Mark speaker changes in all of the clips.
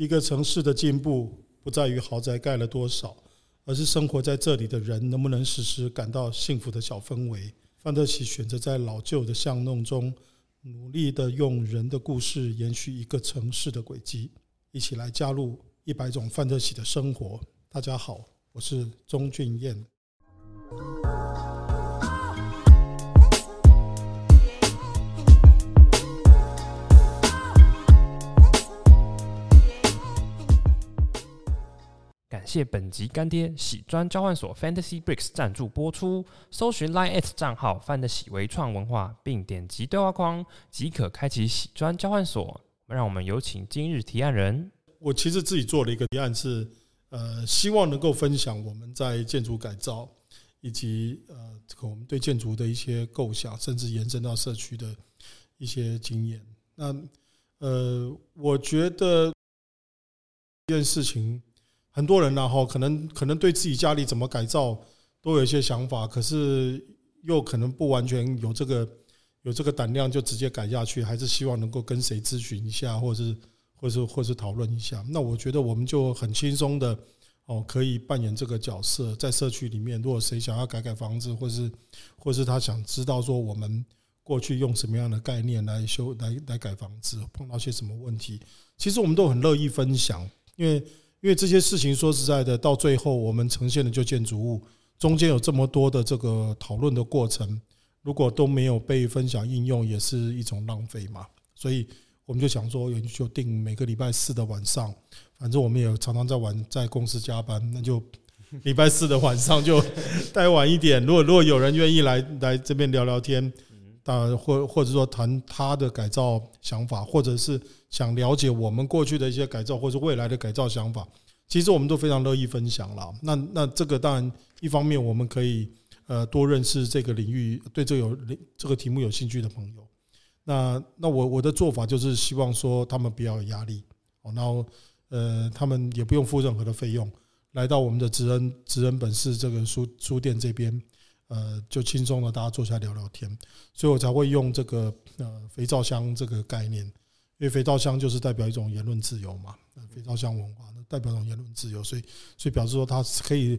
Speaker 1: 一个城市的进步不在于豪宅盖了多少，而是生活在这里的人能不能时时感到幸福的小氛围。范特喜选择在老旧的巷弄中，努力的用人的故事延续一个城市的轨迹。一起来加入一百种范特喜的生活。大家好，我是钟俊彦。
Speaker 2: 感谢本集干爹喜砖交换所 Fantasy Bricks 赞助播出。搜寻 Line@ 账号范特喜微创文化，并点击对话框即可开启喜砖交换所。让我们有请今日提案人。
Speaker 1: 我其实自己做了一个提案，是呃，希望能够分享我们在建筑改造以及呃，这个我们对建筑的一些构想，甚至延伸到社区的一些经验。那呃，我觉得这件事情。很多人然后可能可能对自己家里怎么改造都有一些想法，可是又可能不完全有这个有这个胆量就直接改下去，还是希望能够跟谁咨询一下，或者是或者是或者是讨论一下。那我觉得我们就很轻松的哦，可以扮演这个角色，在社区里面，如果谁想要改改房子，或是或是他想知道说我们过去用什么样的概念来修来来改房子，碰到些什么问题，其实我们都很乐意分享，因为。因为这些事情，说实在的，到最后我们呈现的就建筑物，中间有这么多的这个讨论的过程，如果都没有被分享应用，也是一种浪费嘛。所以我们就想说，就定每个礼拜四的晚上，反正我们也常常在晚在公司加班，那就礼拜四的晚上就 待晚一点。如果如果有人愿意来来这边聊聊天。啊，或或者说谈他的改造想法，或者是想了解我们过去的一些改造，或者未来的改造想法，其实我们都非常乐意分享了。那那这个当然，一方面我们可以呃多认识这个领域，对这有这个题目有兴趣的朋友。那那我我的做法就是希望说他们不要有压力，然后呃他们也不用付任何的费用，来到我们的职恩职恩本市这个书书店这边。呃，就轻松的大家坐下来聊聊天，所以我才会用这个呃肥皂箱这个概念，因为肥皂箱就是代表一种言论自由嘛，肥皂箱文化那代表一种言论自由，所以所以表示说它可以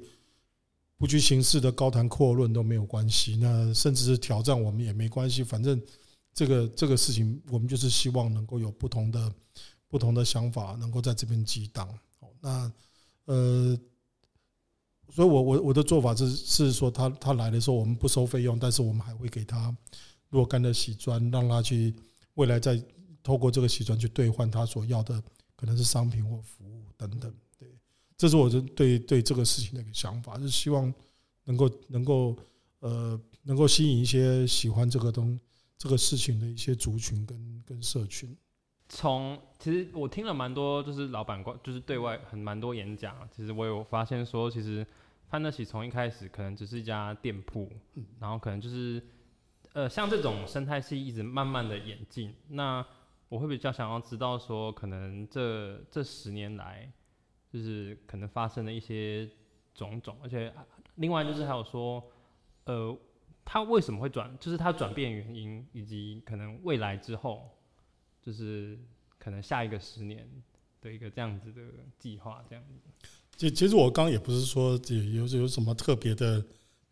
Speaker 1: 不拘形式的高谈阔论都没有关系，那甚至是挑战我们也没关系，反正这个这个事情我们就是希望能够有不同的不同的想法能够在这边激荡，那呃。所以我我我的做法是是说他他来的时候我们不收费用，但是我们还会给他若干的洗砖，让他去未来再透过这个洗砖去兑换他所要的可能是商品或服务等等。对，这是我的对对这个事情的一个想法，是希望能够能够呃能够吸引一些喜欢这个东这个事情的一些族群跟跟社群。
Speaker 2: 从其实我听了蛮多，就是老板关，就是对外很蛮多演讲。其实我有发现说，其实范特喜从一开始可能只是一家店铺，然后可能就是呃像这种生态系一直慢慢的演进。那我会比较想要知道说，可能这这十年来，就是可能发生的一些种种，而且另外就是还有说，呃，他为什么会转，就是他转变原因，以及可能未来之后。就是可能下一个十年的一个这样子的计划，这样子。
Speaker 1: 其其实我刚刚也不是说有有什么特别的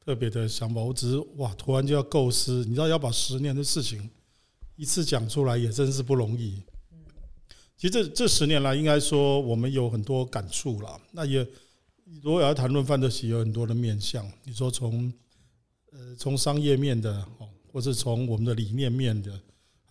Speaker 1: 特别的想法，我只是哇，突然就要构思，你知道要把十年的事情一次讲出来，也真是不容易。其实这这十年来，应该说我们有很多感触了。那也如果要谈论范德喜，有很多的面向。你说从呃从商业面的哦，或是从我们的理念面的。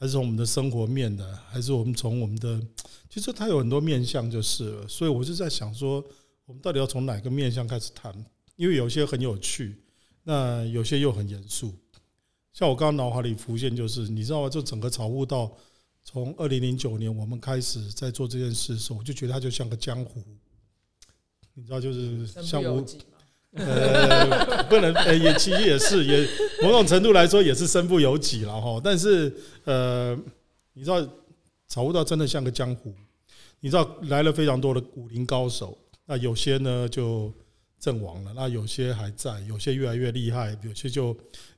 Speaker 1: 还是从我们的生活面的，还是我们从我们的，其实它有很多面向就是了。所以我就在想说，我们到底要从哪个面向开始谈？因为有些很有趣，那有些又很严肃。像我刚刚脑海里浮现就是，你知道吗？就整个草悟道，从二零零九年我们开始在做这件事的时候，我就觉得它就像个江湖，你知道，就是像我。呃，不能，呃，也其实也是，也某种程度来说也是身不由己了哈。但是，呃，你知道，草悟道真的像个江湖，你知道来了非常多的武林高手，那有些呢就阵亡了，那有些还在，有些越来越厉害，有些就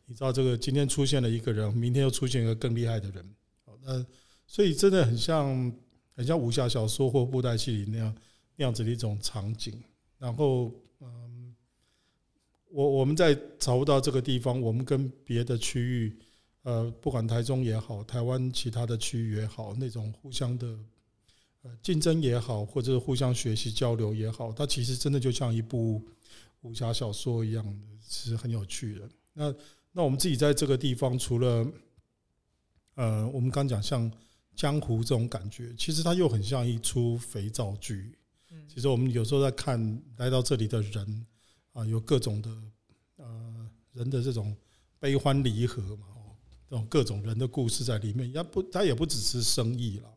Speaker 1: 你知道这个今天出现了一个人，明天又出现一个更厉害的人。那所以真的很像，很像武侠小说或布袋戏里那样那样子的一种场景。然后，嗯，我我们在找不到这个地方，我们跟别的区域，呃，不管台中也好，台湾其他的区域也好，那种互相的呃竞争也好，或者是互相学习交流也好，它其实真的就像一部武侠小说一样的，是很有趣的。那那我们自己在这个地方，除了呃，我们刚讲像江湖这种感觉，其实它又很像一出肥皂剧。嗯其实我们有时候在看来到这里的人啊，有各种的呃人的这种悲欢离合嘛，哦，这种各种人的故事在里面，也不，它也不只是生意了。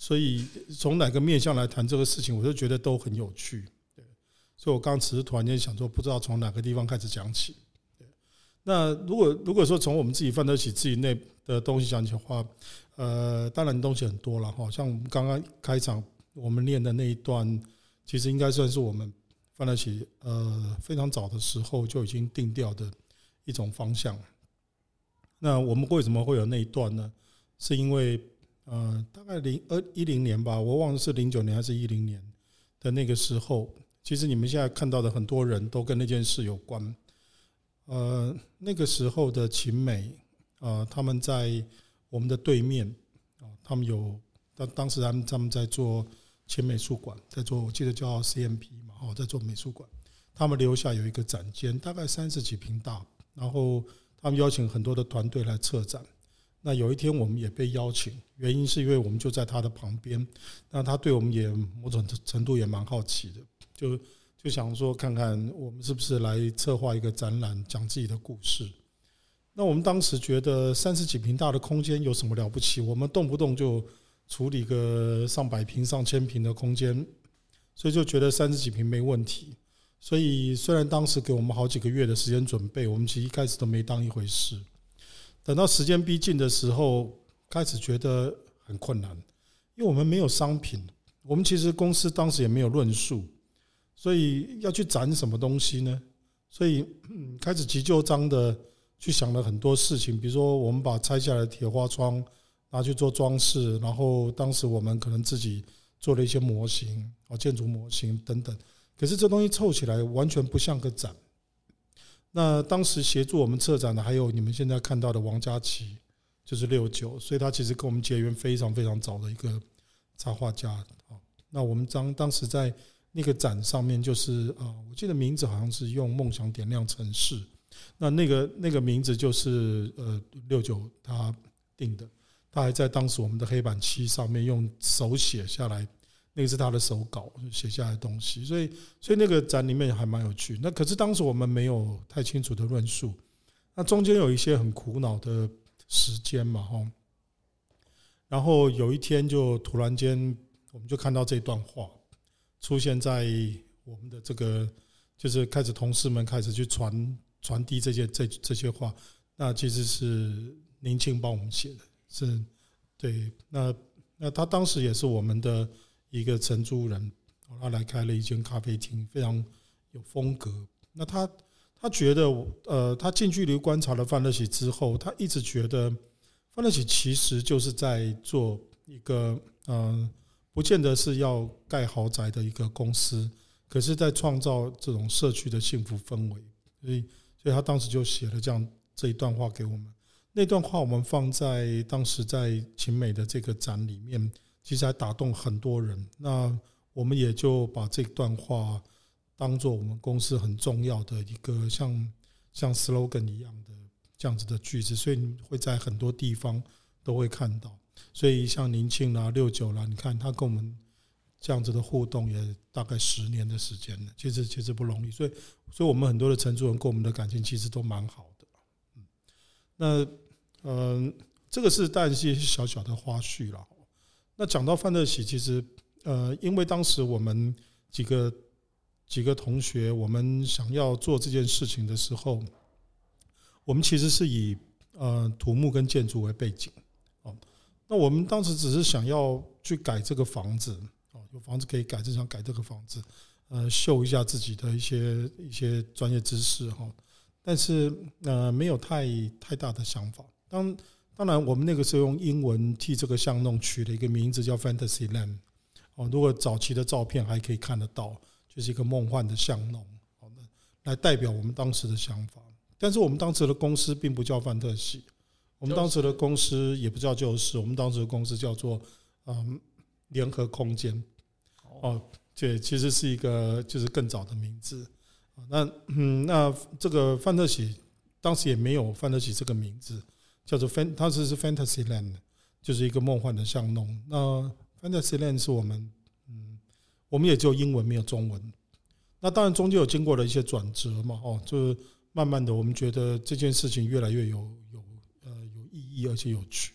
Speaker 1: 所以从哪个面向来谈这个事情，我就觉得都很有趣。对，所以我刚只是突然间想说，不知道从哪个地方开始讲起。那如果如果说从我们自己范德起自己内的东西讲起的话，呃，当然东西很多了哈。像我们刚刚开场我们练的那一段，其实应该算是我们范德起呃非常早的时候就已经定调的一种方向。那我们为什么会有那一段呢？是因为呃大概零二一零年吧，我忘了是零九年还是一零年的那个时候，其实你们现在看到的很多人都跟那件事有关。呃，那个时候的秦美，呃，他们在我们的对面，啊，他们有当当时他们他们在做前美术馆，在做我记得叫 CMP 嘛，哦，在做美术馆，他们留下有一个展间，大概三十几平大，然后他们邀请很多的团队来策展。那有一天我们也被邀请，原因是因为我们就在他的旁边，那他对我们也某种程度也蛮好奇的，就。就想说看看我们是不是来策划一个展览，讲自己的故事。那我们当时觉得三十几平大的空间有什么了不起？我们动不动就处理个上百平、上千平的空间，所以就觉得三十几平没问题。所以虽然当时给我们好几个月的时间准备，我们其实一开始都没当一回事。等到时间逼近的时候，开始觉得很困难，因为我们没有商品，我们其实公司当时也没有论述。所以要去展什么东西呢？所以开始急就章的去想了很多事情，比如说我们把拆下来的铁花窗拿去做装饰，然后当时我们可能自己做了一些模型啊，建筑模型等等。可是这东西凑起来完全不像个展。那当时协助我们策展的还有你们现在看到的王佳琪，就是六九，所以他其实跟我们结缘非常非常早的一个插画家啊。那我们当当时在。那个展上面就是啊，我记得名字好像是用“梦想点亮城市”，那那个那个名字就是呃六九他定的，他还在当时我们的黑板漆上面用手写下来，那个是他的手稿写下来的东西，所以所以那个展里面还蛮有趣。那可是当时我们没有太清楚的论述，那中间有一些很苦恼的时间嘛，哈。然后有一天就突然间我们就看到这段话。出现在我们的这个，就是开始同事们开始去传传递这些这这些话，那其实是宁庆帮我们写的，是对。那那他当时也是我们的一个承租人，他来开了一间咖啡厅，非常有风格。那他他觉得，呃，他近距离观察了范德喜之后，他一直觉得范德喜其实就是在做一个嗯。呃不见得是要盖豪宅的一个公司，可是，在创造这种社区的幸福氛围，所以，所以他当时就写了这样这一段话给我们。那段话我们放在当时在秦美的这个展里面，其实还打动很多人。那我们也就把这段话当做我们公司很重要的一个像像 slogan 一样的这样子的句子，所以你会在很多地方都会看到。所以像宁庆啦、六九啦，你看他跟我们这样子的互动，也大概十年的时间了，其实其实不容易。所以，所以我们很多的承租人跟我们的感情其实都蛮好的。嗯，那嗯，这个是当然是一些小小的花絮了。那讲到范德喜，其实呃，因为当时我们几个几个同学，我们想要做这件事情的时候，我们其实是以呃土木跟建筑为背景。哦那我们当时只是想要去改这个房子，哦，有房子可以改，就想改这个房子，呃，秀一下自己的一些一些专业知识哈。但是呃，没有太太大的想法。当当然我们那个时候用英文替这个巷弄取了一个名字叫 Fantasyland。哦，如果早期的照片还可以看得到，就是一个梦幻的巷弄，好的，来代表我们当时的想法。但是我们当时的公司并不叫范特喜，我们当时的公司也不叫就是，我们当时的公司叫做嗯联合空间。哦，这其实是一个就是更早的名字。那嗯，那这个范特喜当时也没有范特喜这个名字，叫做 Fan，它是是 Fantasyland，就是一个梦幻的巷弄。那 Fantasyland 是我们嗯，我们也只有英文没有中文。那当然中间有经过了一些转折嘛，哦，就是慢慢的我们觉得这件事情越来越有有呃有意义而且有趣，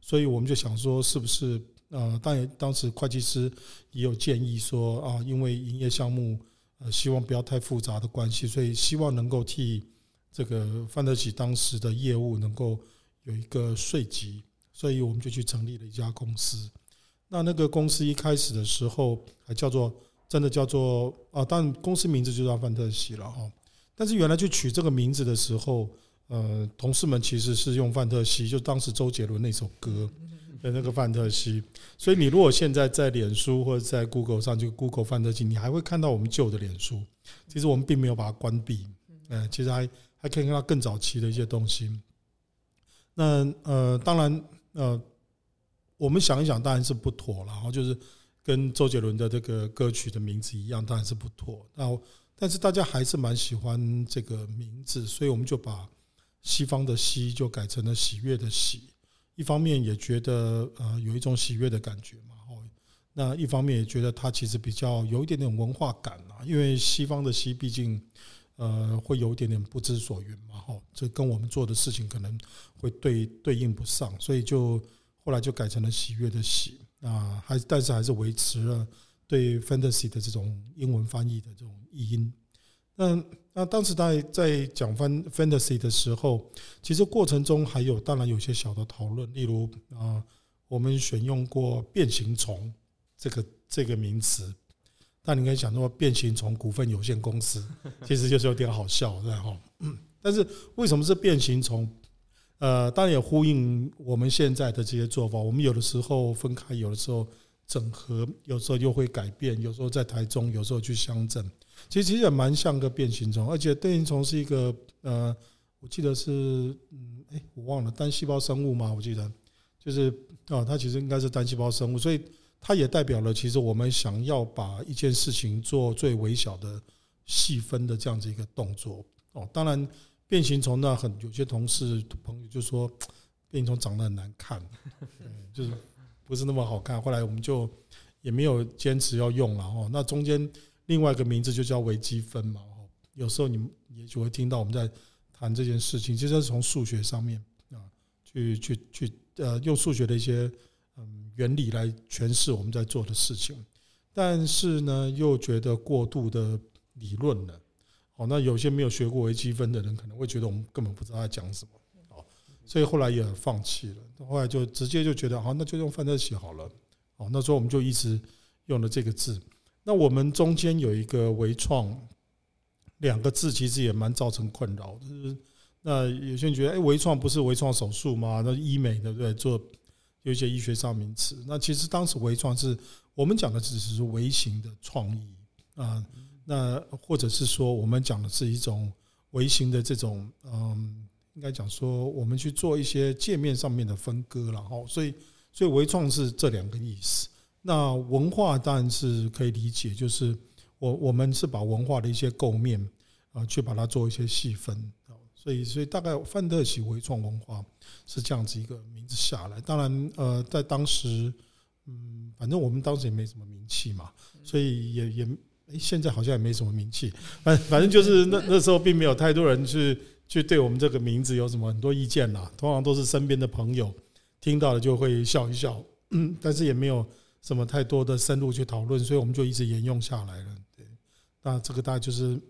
Speaker 1: 所以我们就想说是不是呃，当然当时会计师也有建议说啊，因为营业项目呃希望不要太复杂的关系，所以希望能够替这个范德喜当时的业务能够有一个税籍，所以我们就去成立了一家公司。那那个公司一开始的时候还叫做真的叫做啊，当然公司名字就叫范特西了哈。但是原来去取这个名字的时候，呃，同事们其实是用范特西，就当时周杰伦那首歌的那个范特西。所以你如果现在在脸书或者在 Google 上就 Google 范特西，你还会看到我们旧的脸书。其实我们并没有把它关闭，呃，其实还还可以看到更早期的一些东西。那呃，当然呃。我们想一想，当然是不妥了。然后就是跟周杰伦的这个歌曲的名字一样，当然是不妥。然后，但是大家还是蛮喜欢这个名字，所以我们就把西方的“西”就改成了喜悦的“喜”。一方面也觉得呃有一种喜悦的感觉嘛。哦，那一方面也觉得它其实比较有一点点文化感啊，因为西方的“西”毕竟呃会有一点点不知所云嘛。哦，这跟我们做的事情可能会对对应不上，所以就。后来就改成了喜悦的喜啊，还但是还是维持了对 fantasy 的这种英文翻译的这种译音。那那当时在在讲翻 fantasy 的时候，其实过程中还有当然有些小的讨论，例如啊，我们选用过变形虫这个这个名词，但你可以想说变形虫股份有限公司，其实就是有点好笑，对哈。但是为什么是变形虫？呃，当然也呼应我们现在的这些做法。我们有的时候分开，有的时候整合，有时候又会改变。有时候在台中，有时候去乡镇，其实其实也蛮像个变形虫。而且变形虫是一个呃，我记得是嗯，哎，我忘了单细胞生物嘛，我记得就是啊，它其实应该是单细胞生物，所以它也代表了其实我们想要把一件事情做最微小的细分的这样子一个动作。哦，当然。变形虫那很有些同事朋友就说，变形虫长得很难看，就是不是那么好看。后来我们就也没有坚持要用了哦。那中间另外一个名字就叫微积分嘛。有时候你们也就会听到我们在谈这件事情，其实是从数学上面啊，去去去呃，用数学的一些嗯原理来诠释我们在做的事情。但是呢，又觉得过度的理论了。哦，那有些没有学过微积分的人可能会觉得我们根本不知道在讲什么，哦，所以后来也放弃了。后来就直接就觉得，好，那就用范特西好了。哦，那时候我们就一直用了这个字。那我们中间有一个微创两个字，其实也蛮造成困扰的。就是那有些人觉得，哎，微创不是微创手术吗？那医美对不对？做有一些医学上名词。那其实当时微创是我们讲的只是微型的创意啊。那或者是说，我们讲的是一种微型的这种，嗯，应该讲说，我们去做一些界面上面的分割了哈。所以，所以微创是这两个意思。那文化当然是可以理解，就是我我们是把文化的一些构面啊，去把它做一些细分。所以，所以大概范特喜微创文化是这样子一个名字下来。当然，呃，在当时，嗯，反正我们当时也没什么名气嘛，所以也也。现在好像也没什么名气，反反正就是那那时候并没有太多人去去对我们这个名字有什么很多意见啦。通常都是身边的朋友听到了就会笑一笑，嗯，但是也没有什么太多的深入去讨论，所以我们就一直沿用下来了。对，那这个大概就是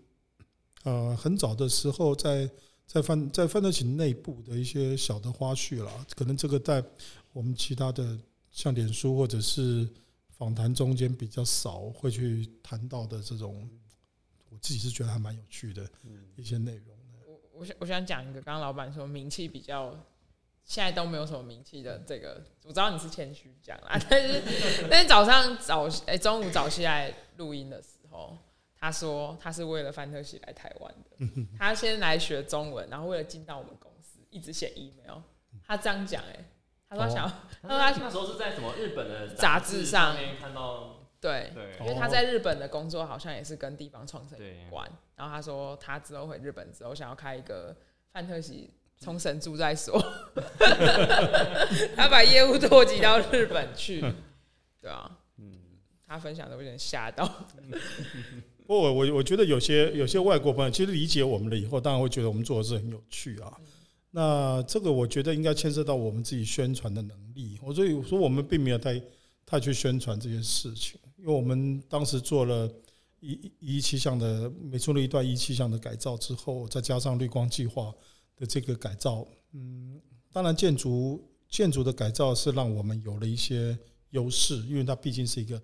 Speaker 1: 呃很早的时候在在范在范特喜内部的一些小的花絮了，可能这个在我们其他的像脸书或者是。访谈中间比较少会去谈到的这种，我自己是觉得还蛮有趣的一些内容。
Speaker 3: 我我想我想讲一个，刚刚老板说名气比较现在都没有什么名气的这个，我知道你是谦虚讲啊，但是但是早上早哎、欸、中午早起来录音的时候，他说他是为了范特西来台湾的，他先来学中文，然后为了进到我们公司，一直写 email，他这样讲哎、欸，他说他想，他说他
Speaker 2: 那时候是在什么日本的
Speaker 3: 杂志上
Speaker 2: 面看到，
Speaker 3: 对，对，因为他在日本的工作好像也是跟地方创生有关，然后他说他之后回日本之后想要开一个范特西。冲绳住在所，他把业务拓及到日本去，对啊，嗯，他分享的有点吓到。
Speaker 1: 不过我我我觉得有些有些外国朋友其实理解我们了以后，当然会觉得我们做的是很有趣啊。那这个我觉得应该牵涉到我们自己宣传的能力。我所以说我们并没有太太去宣传这件事情，因为我们当时做了一一期项的每出了一段一期项的改造之后，再加上绿光计划。的这个改造，嗯，当然建筑建筑的改造是让我们有了一些优势，因为它毕竟是一个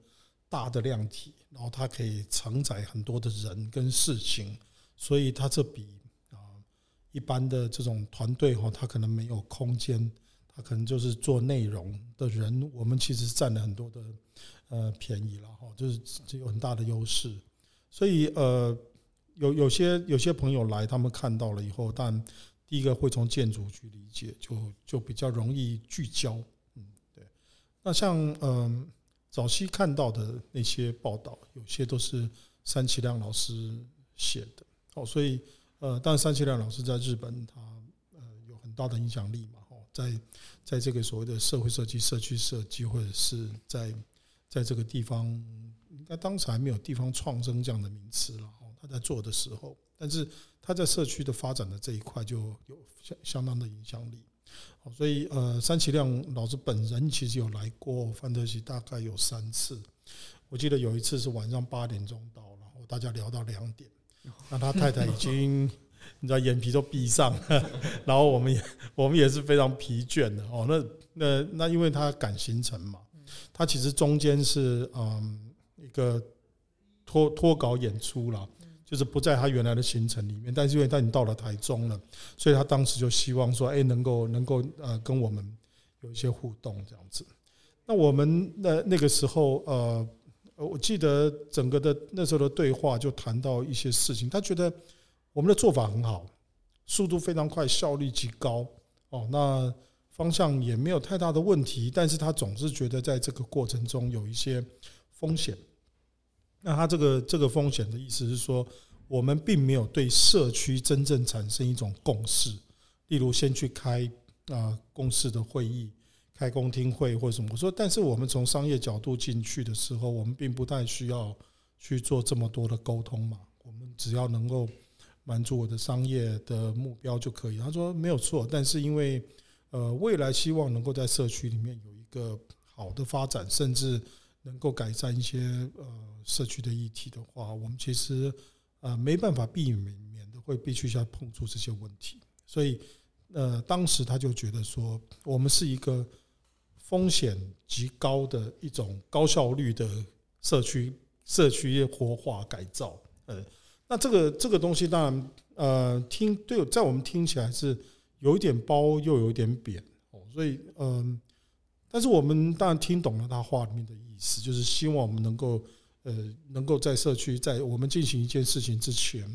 Speaker 1: 大的量体，然后它可以承载很多的人跟事情，所以它这比一般的这种团队哈，他可能没有空间，他可能就是做内容的人，我们其实占了很多的呃便宜了哈，就是有很大的优势，所以呃有有些有些朋友来，他们看到了以后，但第一个会从建筑去理解，就就比较容易聚焦，嗯，对。那像嗯早期看到的那些报道，有些都是三期亮老师写的，哦，所以呃，但三期亮老师在日本他呃有很大的影响力嘛，哦，在在这个所谓的社会设计、社区设计，或者是在在这个地方，应该当时还没有地方创生这样的名词了，哦，他在做的时候，但是。他在社区的发展的这一块就有相相当的影响力，所以呃，三期亮老师本人其实有来过范特西，大概有三次。我记得有一次是晚上八点钟到，然后大家聊到两点，那他太太已经你知道眼皮都闭上了，然后我们也我们也是非常疲倦的哦。那那那因为他赶行程嘛，他其实中间是嗯一个脱脱稿演出了。就是不在他原来的行程里面，但是因为他已经到了台中了，所以他当时就希望说，哎，能够能够呃跟我们有一些互动这样子。那我们那那个时候呃，我记得整个的那时候的对话就谈到一些事情，他觉得我们的做法很好，速度非常快，效率极高哦，那方向也没有太大的问题，但是他总是觉得在这个过程中有一些风险。那他这个这个风险的意思是说，我们并没有对社区真正产生一种共识，例如先去开啊共识的会议，开公听会或者什么。我说，但是我们从商业角度进去的时候，我们并不太需要去做这么多的沟通嘛，我们只要能够满足我的商业的目标就可以。他说没有错，但是因为呃未来希望能够在社区里面有一个好的发展，甚至。能够改善一些呃社区的议题的话，我们其实呃没办法避免免的会必须要碰触这些问题，所以呃当时他就觉得说，我们是一个风险极高的一种高效率的社区社区业活化改造，呃，那这个这个东西当然呃听对，在我们听起来是有一点褒又有一点贬哦，所以嗯。但是我们当然听懂了他话里面的意思，就是希望我们能够，呃，能够在社区，在我们进行一件事情之前，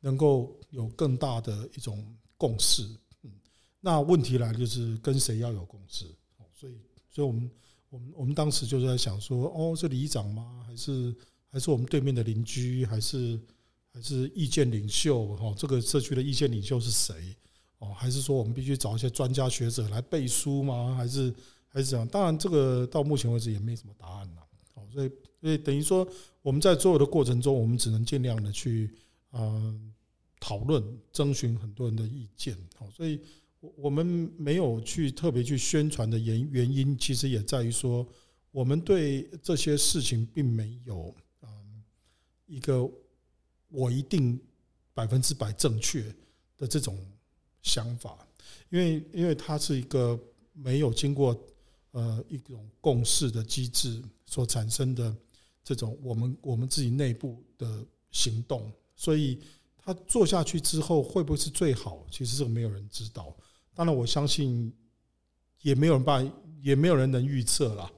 Speaker 1: 能够有更大的一种共识。嗯，那问题来就是跟谁要有共识？所以，所以我们，我们，我们当时就是在想说，哦，是里长吗？还是还是我们对面的邻居？还是还是意见领袖？哦，这个社区的意见领袖是谁？哦，还是说我们必须找一些专家学者来背书吗？还是？还是这样，当然这个到目前为止也没什么答案了。哦，所以所以等于说我们在做的过程中，我们只能尽量的去嗯讨论、征询很多人的意见。哦，所以我我们没有去特别去宣传的原原因，其实也在于说，我们对这些事情并没有嗯一个我一定百分之百正确的这种想法，因为因为它是一个没有经过。呃，一种共识的机制所产生的这种我们我们自己内部的行动，所以他做下去之后会不会是最好？其实这个没有人知道。当然，我相信也没有人办，也没有人能预测啦。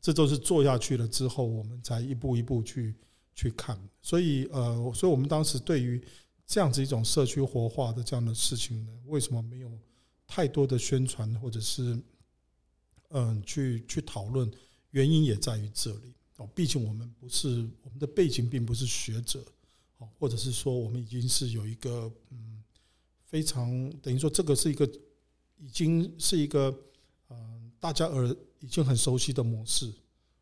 Speaker 1: 这都是做下去了之后，我们才一步一步去去看。所以呃，所以我们当时对于这样子一种社区活化的这样的事情呢，为什么没有太多的宣传或者是嗯去去讨论？原因也在于这里哦，毕竟我们不是我们的背景并不是学者哦，或者是说我们已经是有一个嗯非常等于说这个是一个已经是一个嗯大家耳已经很熟悉的模式，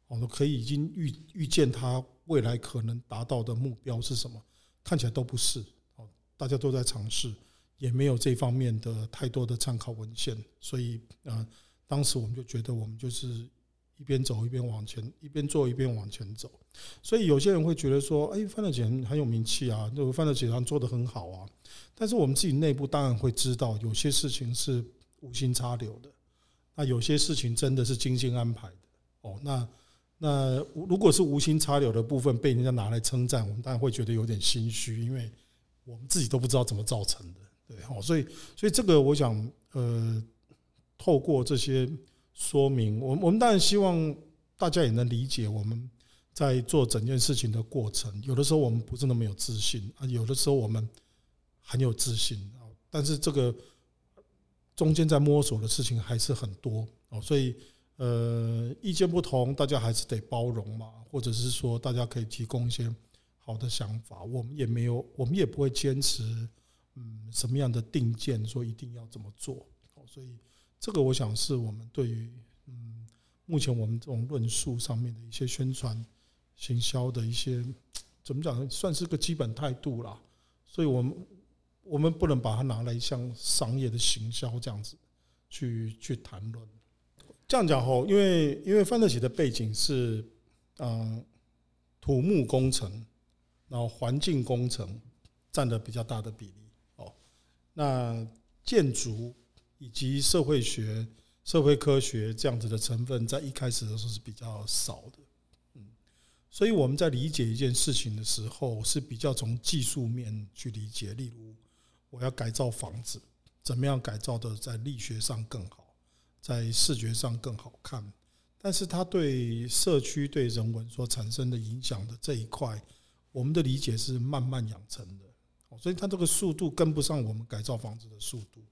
Speaker 1: 我们可以已经预预见它未来可能达到的目标是什么？看起来都不是哦，大家都在尝试，也没有这方面的太多的参考文献，所以啊，当时我们就觉得我们就是。一边走一边往前，一边做一边往前走。所以有些人会觉得说：“哎，范特喜很有名气啊，那个范特喜他做得很好啊。”但是我们自己内部当然会知道，有些事情是无心插柳的，那有些事情真的是精心安排的。哦，那那如果是无心插柳的部分被人家拿来称赞，我们当然会觉得有点心虚，因为我们自己都不知道怎么造成的。对，哦，所以所以这个我想，呃，透过这些。说明，我我们当然希望大家也能理解我们在做整件事情的过程。有的时候我们不是那么有自信啊，有的时候我们很有自信啊。但是这个中间在摸索的事情还是很多哦，所以呃，意见不同，大家还是得包容嘛，或者是说大家可以提供一些好的想法。我们也没有，我们也不会坚持嗯什么样的定见，说一定要怎么做哦，所以。这个我想是我们对于嗯，目前我们这种论述上面的一些宣传、行销的一些怎么讲，算是个基本态度啦。所以我们我们不能把它拿来像商业的行销这样子去去谈论。这样讲吼，因为因为范特喜的背景是嗯土木工程，然后环境工程占的比较大的比例哦，那建筑。以及社会学、社会科学这样子的成分，在一开始的时候是比较少的，嗯，所以我们在理解一件事情的时候，是比较从技术面去理解。例如，我要改造房子，怎么样改造的在力学上更好，在视觉上更好看，但是它对社区、对人文所产生的影响的这一块，我们的理解是慢慢养成的，所以它这个速度跟不上我们改造房子的速度。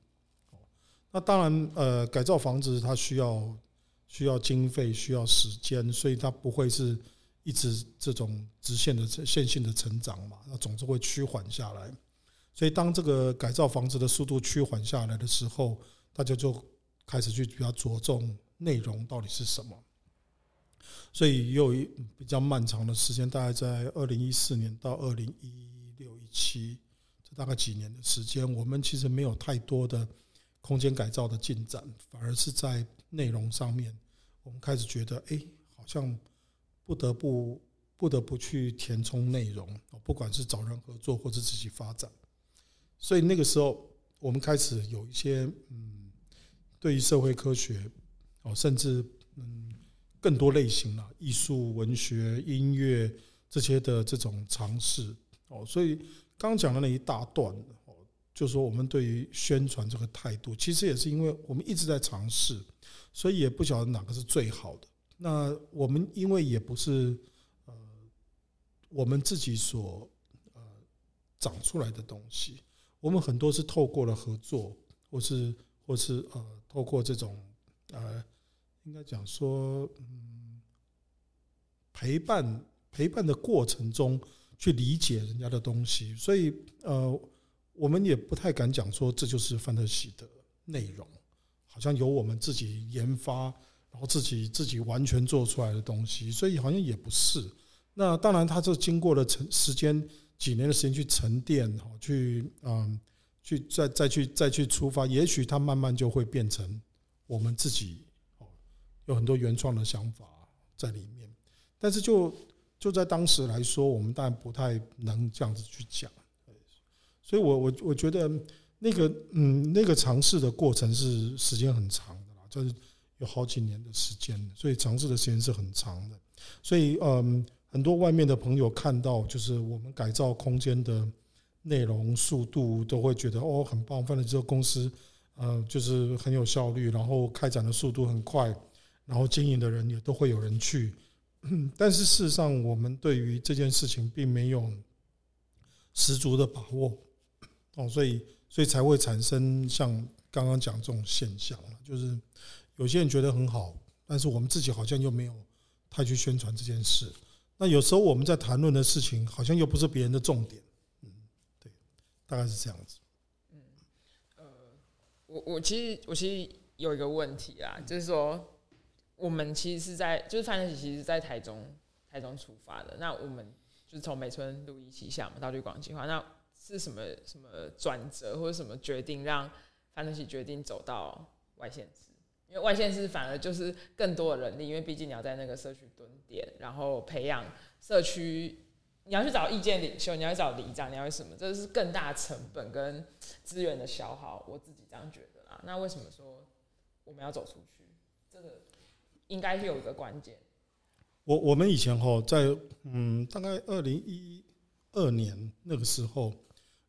Speaker 1: 那当然，呃，改造房子它需要需要经费，需要时间，所以它不会是一直这种直线的线性的成长嘛，那总是会趋缓下来。所以当这个改造房子的速度趋缓下来的时候，大家就开始去比较着重内容到底是什么。所以也有一比较漫长的时间，大概在二零一四年到二零一六一七这大概几年的时间，我们其实没有太多的。空间改造的进展，反而是在内容上面，我们开始觉得，哎，好像不得不不得不去填充内容，不管是找人合作或者自己发展。所以那个时候，我们开始有一些嗯，对于社会科学哦，甚至嗯更多类型了，艺术、文学、音乐这些的这种尝试哦。所以刚讲的那一大段哦。就说，我们对于宣传这个态度，其实也是因为我们一直在尝试，所以也不晓得哪个是最好的。那我们因为也不是呃我们自己所呃长出来的东西，我们很多是透过了合作，或是或是呃透过这种呃应该讲说嗯陪伴陪伴的过程中去理解人家的东西，所以呃。我们也不太敢讲说这就是范特西的内容，好像由我们自己研发，然后自己自己完全做出来的东西，所以好像也不是。那当然，它这经过了成时间几年的时间去沉淀，哈，去嗯，去再再去再去出发，也许它慢慢就会变成我们自己哦，有很多原创的想法在里面。但是就就在当时来说，我们当然不太能这样子去讲。所以我，我我我觉得那个嗯，那个尝试的过程是时间很长的啦，就是有好几年的时间，所以尝试的时间是很长的。所以，嗯，很多外面的朋友看到就是我们改造空间的内容速度，都会觉得哦，很棒，反正这个公司呃，就是很有效率，然后开展的速度很快，然后经营的人也都会有人去。但是事实上，我们对于这件事情并没有十足的把握哦，所以所以才会产生像刚刚讲这种现象，就是有些人觉得很好，但是我们自己好像又没有太去宣传这件事。那有时候我们在谈论的事情，好像又不是别人的重点。嗯，对，大概是这样子。
Speaker 3: 嗯，呃，我我其实我其实有一个问题啊，就是说。我们其实是在，就是范德喜，其实在台中，台中出发的。那我们就是从美村路一旗下嘛，到绿广计划，那是什么什么转折，或者什么决定，让范德喜决定走到外县市？因为外县市反而就是更多的人力，因为毕竟你要在那个社区蹲点，然后培养社区，你要去找意见领袖，你要去找里长，你要什么？这是更大成本跟资源的消耗。我自己这样觉得啦。那为什么说我们要走出去？这个。应该是有一个关键。
Speaker 1: 我我们以前哈在嗯，大概二零一二年那个时候，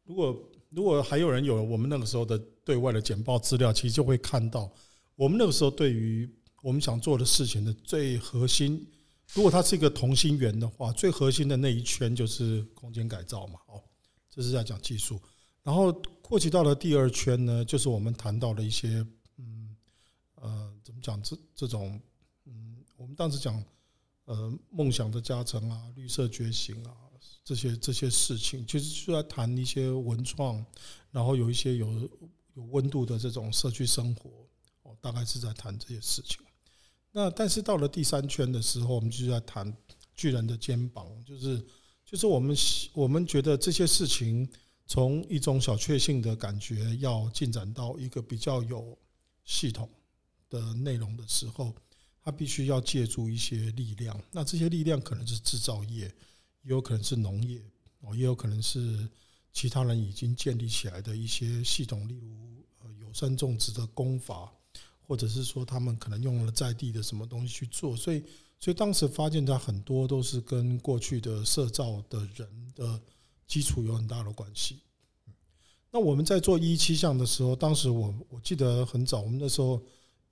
Speaker 1: 如果如果还有人有我们那个时候的对外的简报资料，其实就会看到，我们那个时候对于我们想做的事情的最核心，如果它是一个同心圆的话，最核心的那一圈就是空间改造嘛。哦，这是在讲技术，然后扩及到了第二圈呢，就是我们谈到了一些嗯呃，怎么讲这这种。嗯我们当时讲，呃，梦想的加成啊，绿色觉醒啊，这些这些事情，其实就在谈一些文创，然后有一些有有温度的这种社区生活，哦，大概是在谈这些事情。那但是到了第三圈的时候，我们就在谈巨人的肩膀，就是就是我们我们觉得这些事情从一种小确幸的感觉，要进展到一个比较有系统的内容的时候。他必须要借助一些力量，那这些力量可能是制造业，也有可能是农业，哦，也有可能是其他人已经建立起来的一些系统，例如呃有机种植的功法，或者是说他们可能用了在地的什么东西去做，所以所以当时发现它很多都是跟过去的社造的人的基础有很大的关系。那我们在做一期项的时候，当时我我记得很早，我们那时候。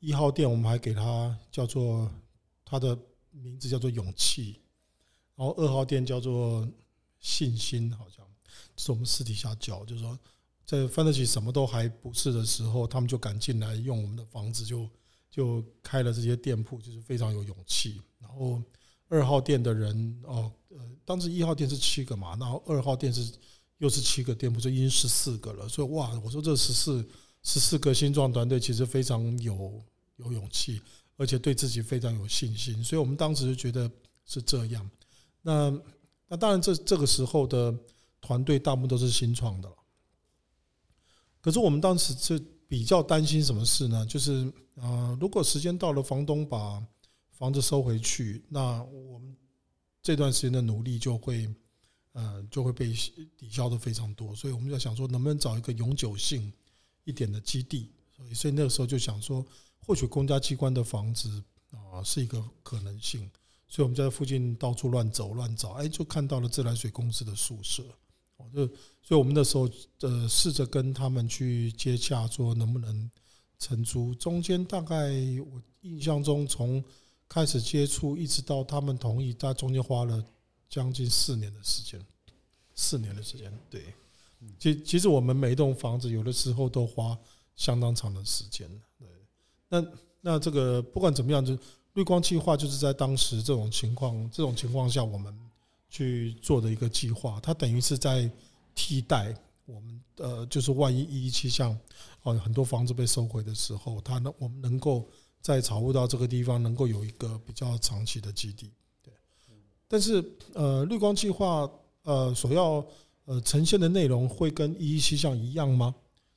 Speaker 1: 一号店，我们还给它叫做它的名字叫做勇气，然后二号店叫做信心，好像是我们私底下叫，就是说在范特喜什么都还不是的时候，他们就敢进来用我们的房子，就就开了这些店铺，就是非常有勇气。然后二号店的人哦，呃，当时一号店是七个嘛，然后二号店是又是七个店铺，就已经十四个了。所以哇，我说这十四十四个新创团队其实非常有。有勇气，而且对自己非常有信心，所以我们当时就觉得是这样。那那当然，这这个时候的团队大部分都是新创的了。可是我们当时是比较担心什么事呢？就是、呃，如果时间到了，房东把房子收回去，那我们这段时间的努力就会呃就会被抵消的非常多。所以我们就想说，能不能找一个永久性一点的基地？所以所以那个时候就想说。或许公家机关的房子啊是一个可能性，所以我们在附近到处乱走乱找，哎，就看到了自来水公司的宿舍，就所以我们那时候呃试着跟他们去接洽，说能不能承租。中间大概我印象中，从开始接触一直到他们同意，大概中间花了将近四年的时间，四年的时间。对，其其实我们每一栋房子有的时候都花相当长的时间。对。那那这个不管怎么样，就绿光计划就是在当时这种情况这种情况下，我们去做的一个计划。它等于是在替代我们呃，就是万一一一七项哦，很多房子被收回的时候，它能我们能够在草悟道这个地方能够有一个比较长期的基地。对，但是呃，绿光计划呃所要呃呈现的内容会跟一一七项一样吗？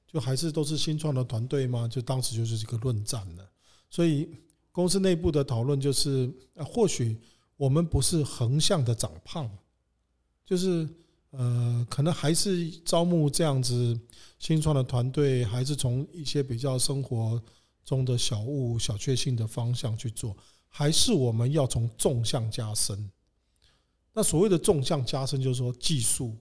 Speaker 1: 就还是都是新创的团队吗？就当时就是一个论战了。所以公司内部的讨论就是，或许我们不是横向的长胖，就是呃，可能还是招募这样子新创的团队，还是从一些比较生活中的小物、小确幸的方向去做，还是我们要从纵向加深？那所谓的纵向加深，就是说技术、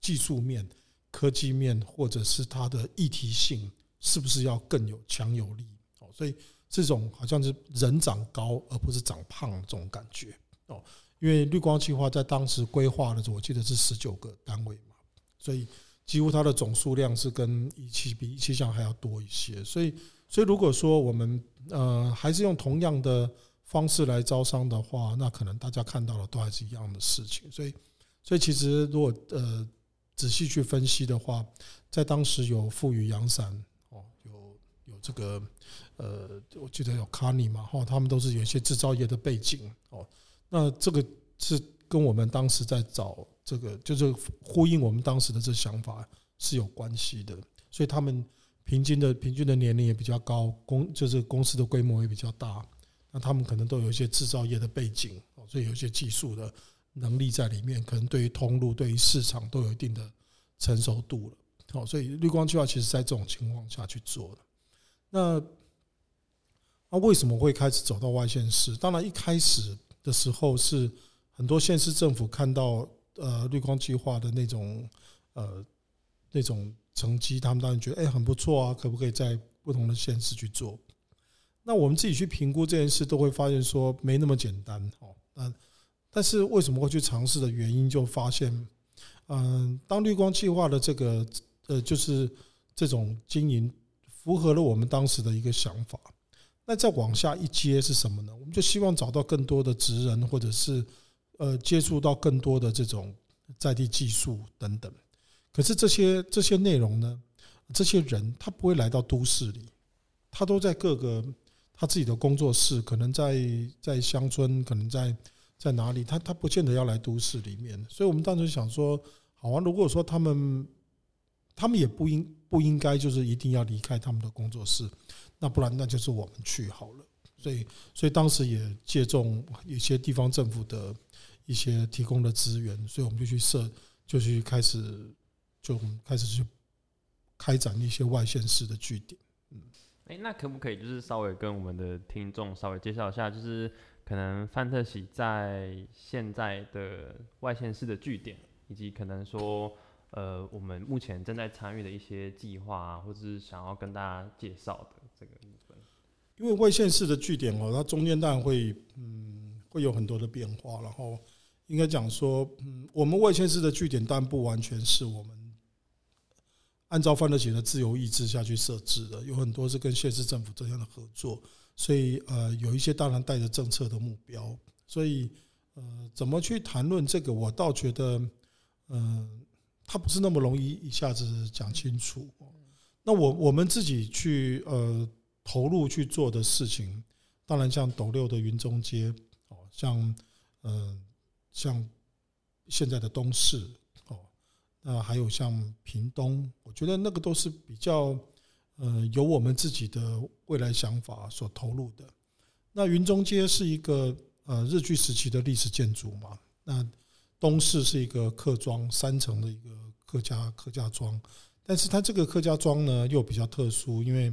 Speaker 1: 技术面。科技面或者是它的议题性、是不是要更有强有力？哦，所以这种好像是人长高而不是长胖这种感觉哦。因为绿光计划在当时规划的时候，我记得是十九个单位嘛，所以几乎它的总数量是跟一期比一期项还要多一些。所以，所以如果说我们呃还是用同样的方式来招商的话，那可能大家看到的都还是一样的事情。所以，所以其实如果呃仔细去分析的话，在当时有富宇阳伞哦，有有这个呃，我记得有卡尼嘛，哈，他们都是有一些制造业的背景哦。那这个是跟我们当时在找这个，就是呼应我们当时的这想法是有关系的。所以他们平均的平均的年龄也比较高，公就是公司的规模也比较大。那他们可能都有一些制造业的背景，所以有一些技术的能力在里面，可能对于通路、对于市场都有一定的成熟度了。好，所以绿光计划其实在这种情况下去做的。那那为什么会开始走到外线市？当然一开始。的时候是很多县市政府看到呃绿光计划的那种呃那种成绩，他们当然觉得哎很不错啊，可不可以在不同的县市去做？那我们自己去评估这件事，都会发现说没那么简单哦。那但是为什么会去尝试的原因，就发现嗯，当绿光计划的这个呃就是这种经营符合了我们当时的一个想法。那再往下一阶是什么呢？我们就希望找到更多的职人，或者是呃接触到更多的这种在地技术等等。可是这些这些内容呢，这些人他不会来到都市里，他都在各个他自己的工作室，可能在在乡村，可能在在哪里，他他不见得要来都市里面。所以我们当时想说，好啊，如果说他们他们也不应不应该就是一定要离开他们的工作室。那不然，那就是我们去好了。所以，所以当时也借重一些地方政府的一些提供的资源，所以我们就去设，就去开始，就开始去开展一些外县市的据点。嗯，
Speaker 2: 哎，那可不可以就是稍微跟我们的听众稍微介绍一下，就是可能范特喜在现在的外县市的据点，以及可能说。呃，我们目前正在参与的一些计划啊，或者是想要跟大家介绍的这个部分。
Speaker 1: 因为外县市的据点哦，它中间当然会嗯会有很多的变化，然后应该讲说，嗯，我们外县市的据点但不完全是我们按照范特喜的自由意志下去设置的，有很多是跟县市政府这样的合作，所以呃有一些当然带着政策的目标，所以呃怎么去谈论这个，我倒觉得嗯。它不是那么容易一下子讲清楚。那我我们自己去呃投入去做的事情，当然像斗六的云中街哦，像呃像现在的东势哦，那还有像屏东，我觉得那个都是比较呃有我们自己的未来想法所投入的。那云中街是一个呃日据时期的历史建筑嘛，那。东势是一个客庄，三层的一个客家客家庄，但是它这个客家庄呢又比较特殊，因为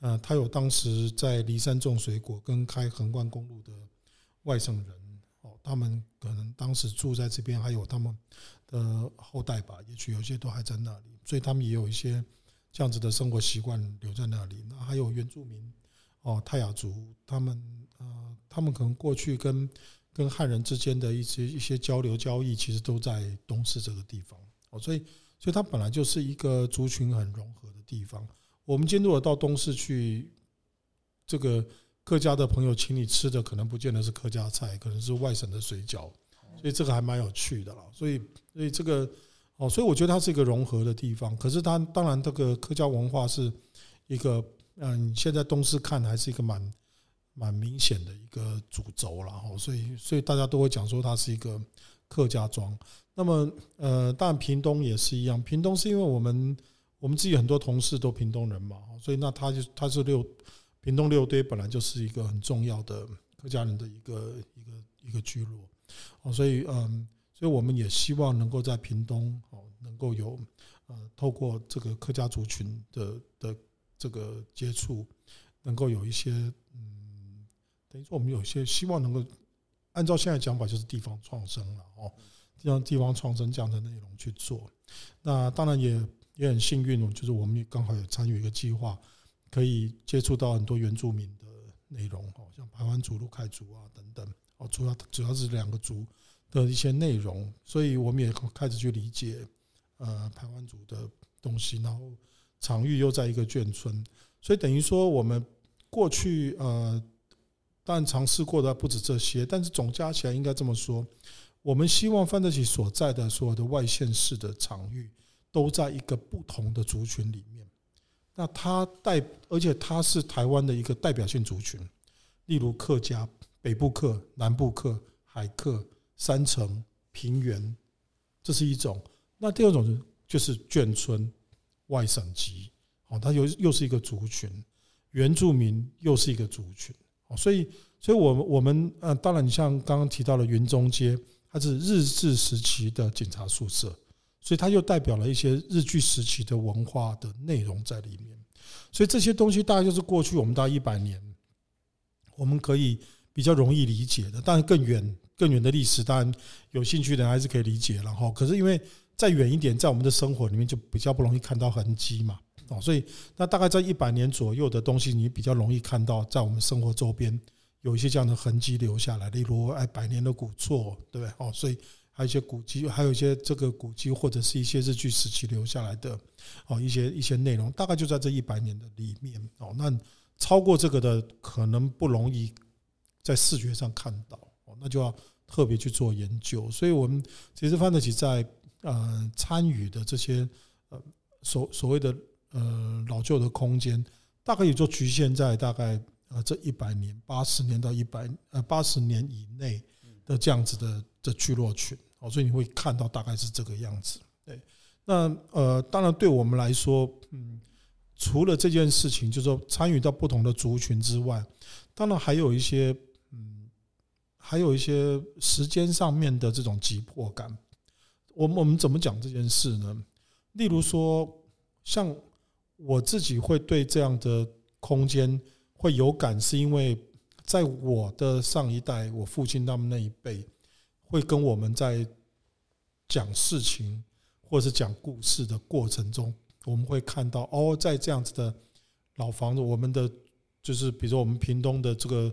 Speaker 1: 呃，它有当时在梨山种水果跟开横贯公路的外省人哦，他们可能当时住在这边，还有他们的后代吧，也许有些都还在那里，所以他们也有一些这样子的生活习惯留在那里。那还有原住民哦，泰雅族，他们呃，他们可能过去跟跟汉人之间的一些一些交流交易，其实都在东势这个地方哦，所以所以它本来就是一个族群很融合的地方。我们今天如果到东市去，这个客家的朋友请你吃的，可能不见得是客家菜，可能是外省的水饺，所以这个还蛮有趣的啦。所以所以这个哦，所以我觉得它是一个融合的地方。可是它当然这个客家文化是一个，嗯，现在东市看还是一个蛮。蛮明显的一个主轴了哈，所以所以大家都会讲说它是一个客家庄。那么呃，当然屏东也是一样，屏东是因为我们我们自己很多同事都屏东人嘛，所以那他就他是六屏东六堆本来就是一个很重要的客家人的一个一个一个聚落哦，所以嗯，所以我们也希望能够在屏东哦，能够有呃透过这个客家族群的的这个接触，能够有一些嗯。等于说，我们有些希望能够按照现在讲法，就是地方创生了哦，让地方创生这样的内容去做。那当然也也很幸运，就是我们也刚好有参与一个计划，可以接触到很多原住民的内容，好，像排湾族、鲁凯族啊等等，哦，主要主要是两个族的一些内容，所以我们也开始去理解，呃，排湾族的东西，然后场域又在一个眷村，所以等于说我们过去呃，当然尝试过的不止这些，但是总加起来应该这么说，我们希望范特喜所在的所有的外县市的场域。都在一个不同的族群里面，那它代，而且它是台湾的一个代表性族群，例如客家、北部客、南部客、海客、山城、平原，这是一种。那第二种就是眷村、外省籍，哦，它又又是一个族群，原住民又是一个族群，哦，所以，所以我们我们呃，当然你像刚刚提到的云中街，它是日治时期的警察宿舍。所以它又代表了一些日据时期的文化的内容在里面，所以这些东西大概就是过去我们大概一百年，我们可以比较容易理解的。当然更远更远的历史，当然有兴趣的人还是可以理解。然后，可是因为再远一点，在我们的生活里面就比较不容易看到痕迹嘛。哦，所以那大概在一百年左右的东西，你比较容易看到在我们生活周边有一些这样的痕迹留下来，例如哎百年的古厝，对不对？哦，所以。还有一些古迹，还有一些这个古迹，或者是一些日据时期留下来的哦，一些一些内容，大概就在这一百年的里面哦。那超过这个的，可能不容易在视觉上看到哦，那就要特别去做研究。所以我们其实范特奇在呃参与的这些呃所所谓的呃老旧的空间，大概也就局限在大概呃这一百年八十年到一百呃八十年以内的这样子的。的聚落群哦，所以你会看到大概是这个样子。对，那呃，当然对我们来说，嗯，除了这件事情，就是说参与到不同的族群之外，当然还有一些嗯，还有一些时间上面的这种急迫感。我们我们怎么讲这件事呢？例如说，像我自己会对这样的空间会有感，是因为在我的上一代，我父亲他们那一辈。会跟我们在讲事情或是讲故事的过程中，我们会看到哦，在这样子的老房子，我们的就是比如说我们屏东的这个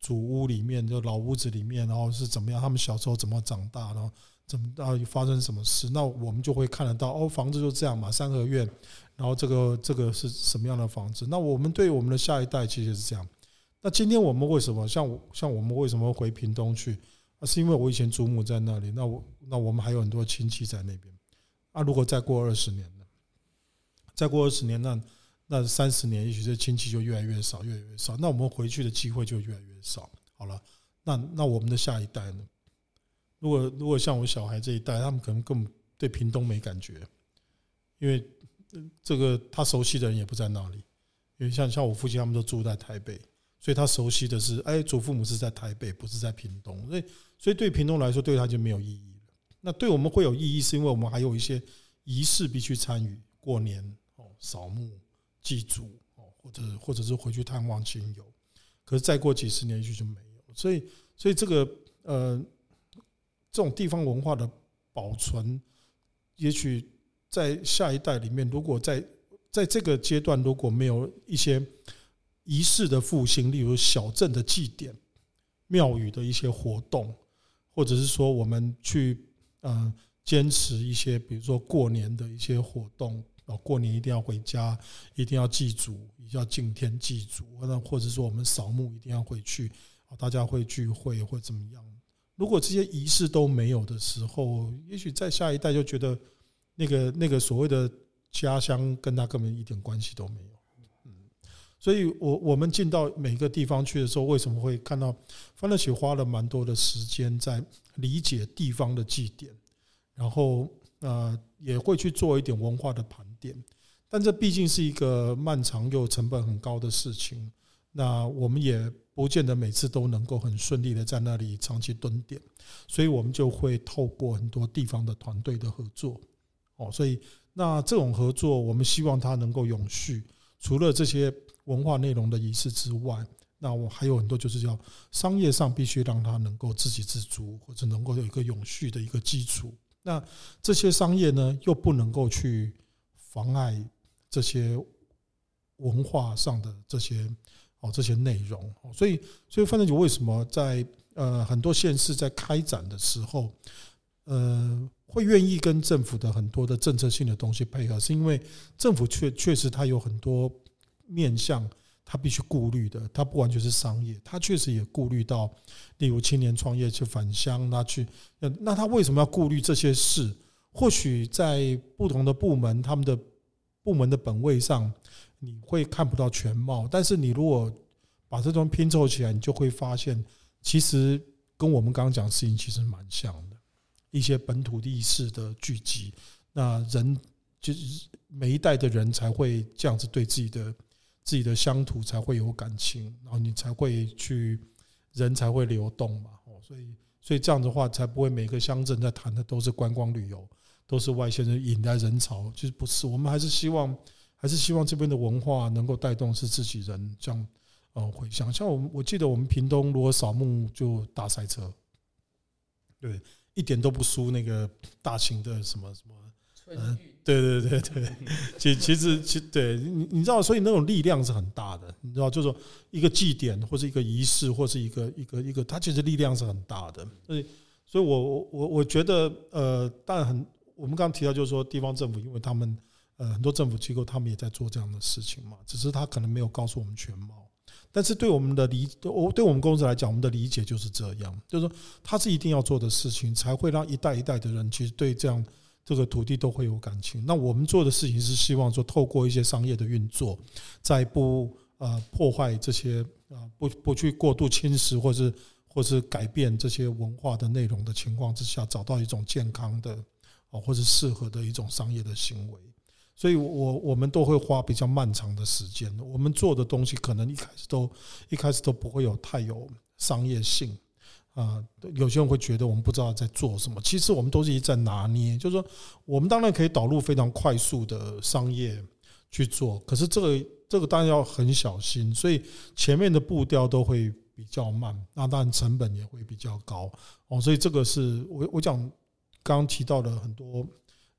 Speaker 1: 祖屋里面，就老屋子里面，然后是怎么样，他们小时候怎么长大，然后怎么啊发生什么事，那我们就会看得到哦，房子就这样嘛，三合院，然后这个这个是什么样的房子？那我们对我们的下一代其实是这样。那今天我们为什么像像我们为什么回屏东去？那是因为我以前祖母在那里，那我那我们还有很多亲戚在那边。啊，如果再过二十年呢？再过二十年，那那三十年，也许这亲戚就越来越少，越来越少。那我们回去的机会就越来越少。好了，那那我们的下一代呢？如果如果像我小孩这一代，他们可能更对屏东没感觉，因为这个他熟悉的人也不在那里。因为像像我父亲他们都住在台北。所以他熟悉的是，哎，祖父母是在台北，不是在屏东。所以，所以对屏东来说，对他就没有意义了。那对我们会有意义，是因为我们还有一些仪式必须参与，过年哦，扫墓、祭祖哦，或者或者是回去探望亲友。可是再过几十年，也许就没有。所以，所以这个呃，这种地方文化的保存，也许在下一代里面，如果在在这个阶段如果没有一些。仪式的复兴，例如小镇的祭典、庙宇的一些活动，或者是说我们去呃坚持一些，比如说过年的一些活动啊，过年一定要回家，一定要祭祖，要敬天祭祖，那或者说我们扫墓一定要回去，大家会聚会或怎么样？如果这些仪式都没有的时候，也许在下一代就觉得那个那个所谓的家乡跟他根本一点关系都没有。嗯所以，我我们进到每个地方去的时候，为什么会看到范特喜花了蛮多的时间在理解地方的祭典，然后呃也会去做一点文化的盘点，但这毕竟是一个漫长又成本很高的事情。那我们也不见得每次都能够很顺利的在那里长期蹲点，所以我们就会透过很多地方的团队的合作。哦，所以那这种合作，我们希望它能够永续。除了这些。文化内容的仪式之外，那我还有很多，就是要商业上必须让它能够自给自足，或者能够有一个永续的一个基础。那这些商业呢，又不能够去妨碍这些文化上的这些哦这些内容。所以，所以范特喜为什么在呃很多县市在开展的时候，呃，会愿意跟政府的很多的政策性的东西配合，是因为政府确确实它有很多面向，它必须顾虑的。它不完全是商业，它确实也顾虑到，例如青年创业去返乡，那去，那他为什么要顾虑这些事？或许在不同的部门，他们的部门的本位上，你会看不到全貌。但是你如果把这段拼凑起来，你就会发现，其实跟我们刚刚讲的事情其实蛮像的。一些本土意识的聚集，那人就是每一代的人才会这样子对自己的自己的乡土才会有感情，然后你才会去人才会流动嘛。哦，所以所以这样的话才不会每个乡镇在谈的都是观光旅游，都是外县人引来人潮，其实不是。我们还是希望还是希望这边的文化能够带动是自己人这样呃回想。像我们我记得我们屏东如果扫墓就大塞车，对。一点都不输那个大型的什么什么，嗯，对对对对，其其实其对你你知道，所以那种力量是很大的，你知道，就是说一个祭典或者一个仪式，或是一个一个一个，它其实力量是很大的。所以，所以我我我我觉得，呃，当然很，我们刚刚提到就是说，地方政府，因为他们呃很多政府机构，他们也在做这样的事情嘛，只是他可能没有告诉我们全貌。但是对我们的理，我对我们公司来讲，我们的理解就是这样，就是说，它是一定要做的事情，才会让一代一代的人其实对这样这个土地都会有感情。那我们做的事情是希望说，透过一些商业的运作，在不呃破坏这些啊不不去过度侵蚀或是或是改变这些文化的内容的情况之下，找到一种健康的啊或者适合的一种商业的行为。所以，我我们都会花比较漫长的时间。我们做的东西可能一开始都一开始都不会有太有商业性啊。有些人会觉得我们不知道在做什么，其实我们都是一在拿捏。就是说，我们当然可以导入非常快速的商业去做，可是这个这个当然要很小心。所以前面的步调都会比较慢，那当然成本也会比较高哦。所以这个是我我讲刚刚提到的很多。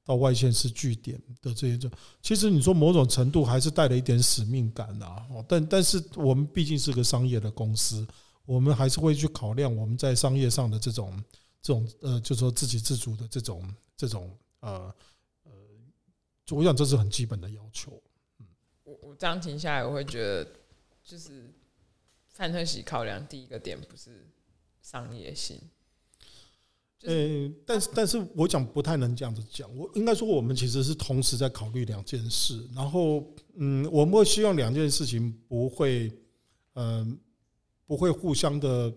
Speaker 1: 到外县是据点的这些，其实你说某种程度还是带了一点使命感啊。但但是我们毕竟是个商业的公司，我们还是会去考量我们在商业上的这种这种呃，就说自给自足的这种这种呃呃，我想这是很基本的要求。嗯，
Speaker 3: 我我这样听下来，我会觉得就是范特喜考量第一个点不是商业性。
Speaker 1: 呃，但是，但是我讲不太能这样子讲。我应该说，我们其实是同时在考虑两件事。然后，嗯，我们会希望两件事情不会，嗯，不会互相的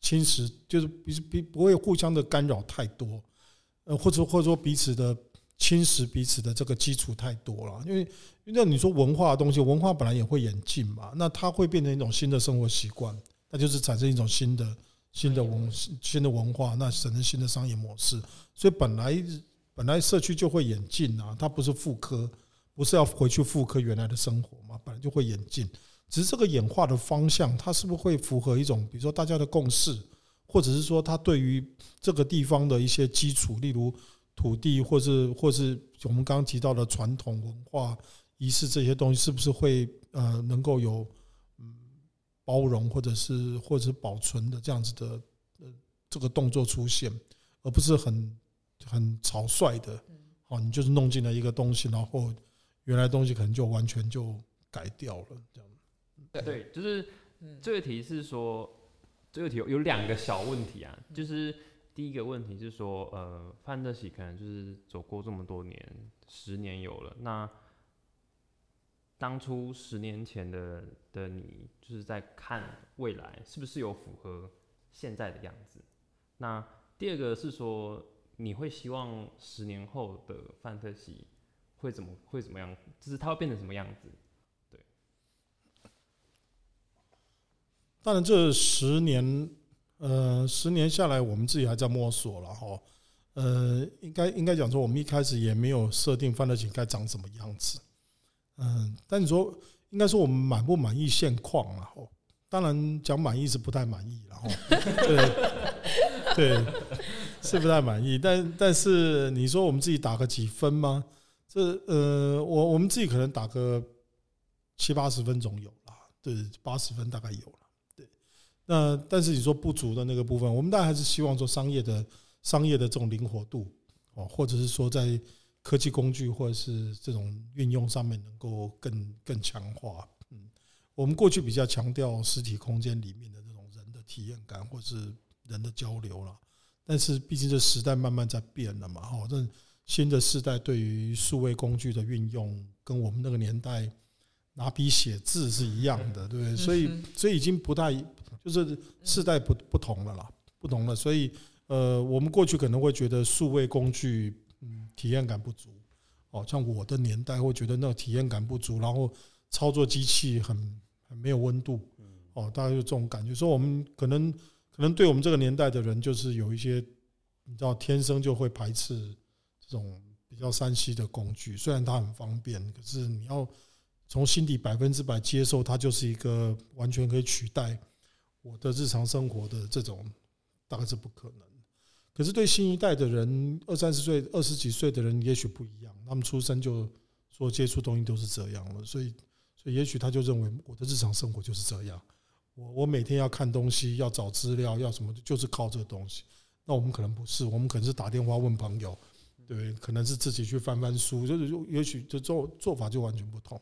Speaker 1: 侵蚀，就是比比不会互相的干扰太多，呃，或者或者说彼此的侵蚀彼此的这个基础太多了。因为，因为你说文化的东西，文化本来也会演进嘛，那它会变成一种新的生活习惯，那就是产生一种新的。新的文新的文化，那产生新的商业模式，所以本来本来社区就会演进啊，它不是复刻，不是要回去复刻原来的生活嘛，本来就会演进，只是这个演化的方向，它是不是会符合一种，比如说大家的共识，或者是说它对于这个地方的一些基础，例如土地，或是或是我们刚刚提到的传统文化仪式这些东西，是不是会呃能够有？包容或者是或者是保存的这样子的呃这个动作出现，而不是很很草率的，哦，你就是弄进了一个东西，然后原来东西可能就完全就改掉了，这样。
Speaker 2: 对，就是这个题是说，这个题有两个小问题啊，就是第一个问题是说，呃，范德喜可能就是走过这么多年，十年有了那。当初十年前的的你，就是在看未来是不是有符合现在的样子？那第二个是说，你会希望十年后的范特西会怎么会怎么样？就是它会变成什么样子？对。
Speaker 1: 当然，这十年，呃，十年下来，我们自己还在摸索了哈。呃，应该应该讲说，我们一开始也没有设定范特西该长什么样子。嗯，但你说应该说我们满不满意现况啊？哦，当然讲满意是不太满意，然后 对对是不太满意，但但是你说我们自己打个几分吗？这呃，我我们自己可能打个七八十分总有啦，对，八十分大概有了，对。那但是你说不足的那个部分，我们当然还是希望说商业的商业的这种灵活度哦，或者是说在科技工具或者是这种运用上面能够更更强化。嗯，我们过去比较强调实体空间里面的这种人的体验感或是人的交流了，但是毕竟这时代慢慢在变了嘛，哦，这。新的世代对于数位工具的运用，跟我们那个年代拿笔写字是一样的，对不对？所以，所以已经不太，就是世代不不同了啦，不同了。所以，呃，我们过去可能会觉得数位工具，嗯，体验感不足。哦，像我的年代会觉得那个体验感不足，然后操作机器很很没有温度。哦，大概就这种感觉。所以，我们可能可能对我们这个年代的人，就是有一些，你知道，天生就会排斥。这种比较山西的工具，虽然它很方便，可是你要从心底百分之百接受它，就是一个完全可以取代我的日常生活的这种，大概是不可能。可是对新一代的人，二三十岁、二十几岁的人，也许不一样，他们出生就说接触东西都是这样了，所以，所以也许他就认为我的日常生活就是这样。我我每天要看东西，要找资料，要什么，就是靠这个东西。那我们可能不是，我们可能是打电话问朋友。对，可能是自己去翻翻书，就是也许就做做法就完全不同。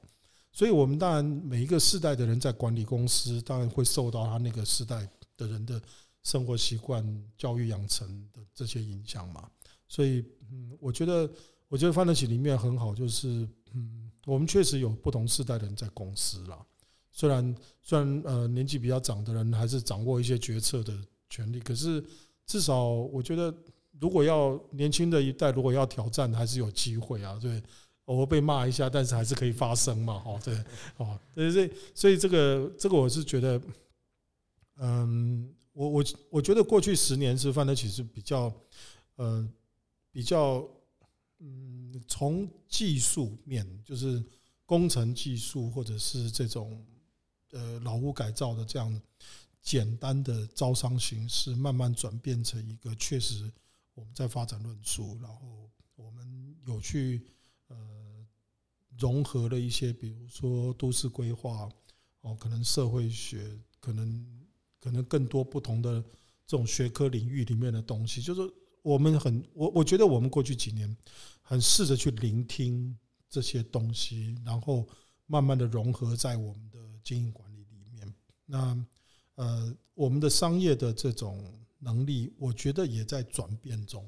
Speaker 1: 所以，我们当然每一个世代的人在管理公司，当然会受到他那个世代的人的生活习惯、教育养成的这些影响嘛。所以，嗯，我觉得，我觉得范德喜里面很好，就是嗯，我们确实有不同世代的人在公司啦。虽然虽然呃年纪比较长的人还是掌握一些决策的权利，可是至少我觉得。如果要年轻的一代，如果要挑战，还是有机会啊。对，偶尔被骂一下，但是还是可以发声嘛。哦，对，哦，所以，所以这个，这个我是觉得，嗯，我我我觉得过去十年是范特喜是比较，呃，比较，嗯，从技术面，就是工程技术或者是这种，呃，老屋改造的这样简单的招商形式，慢慢转变成一个确实。我们在发展论述，然后我们有去呃融合了一些，比如说都市规划哦，可能社会学，可能可能更多不同的这种学科领域里面的东西，就是我们很我我觉得我们过去几年很试着去聆听这些东西，然后慢慢的融合在我们的经营管理里面。那呃，我们的商业的这种。能力，我觉得也在转变中。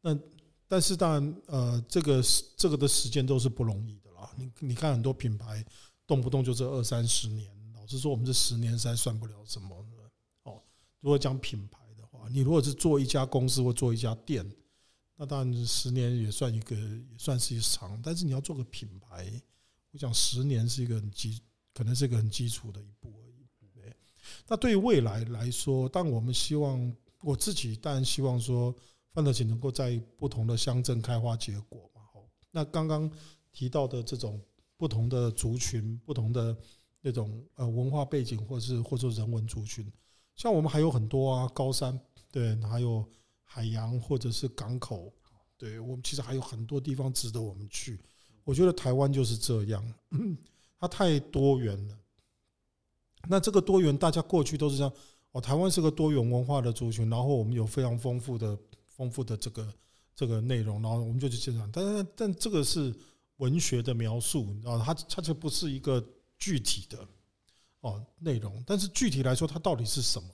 Speaker 1: 那但是当然，呃，这个这个的时间都是不容易的啦。你你看很多品牌，动不动就这二三十年。老实说，我们这十年实在算不了什么。哦，如果讲品牌的话，你如果是做一家公司或做一家店，那当然十年也算一个，也算是一长。但是你要做个品牌，我讲十年是一个很基，可能是一个很基础的一步而已。那对于未来来说，当我们希望我自己当然希望说，范德勤能够在不同的乡镇开花结果嘛。那刚刚提到的这种不同的族群、不同的那种呃文化背景，或是或者人文族群，像我们还有很多啊，高山对，还有海洋或者是港口，对我们其实还有很多地方值得我们去。我觉得台湾就是这样，它太多元了。那这个多元，大家过去都是这样哦。台湾是个多元文化的族群，然后我们有非常丰富的、丰富的这个这个内容，然后我们就去欣赏。但是，但这个是文学的描述，你知道，它它就不是一个具体的哦内容。但是具体来说，它到底是什么？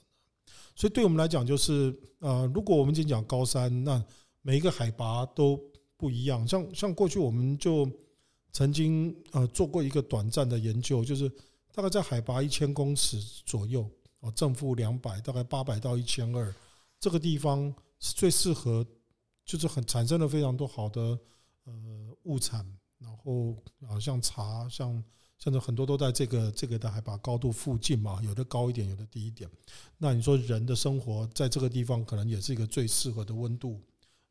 Speaker 1: 所以对我们来讲，就是呃，如果我们今天讲高山，那每一个海拔都不一样。像像过去我们就曾经呃做过一个短暂的研究，就是。大概在海拔一千公尺左右，哦，正负两百，大概八百到一千二，这个地方是最适合，就是很产生了非常多好的呃物产，然后啊像茶，像甚至很多都在这个这个的海拔高度附近嘛，有的高一点，有的低一点。那你说人的生活在这个地方，可能也是一个最适合的温度，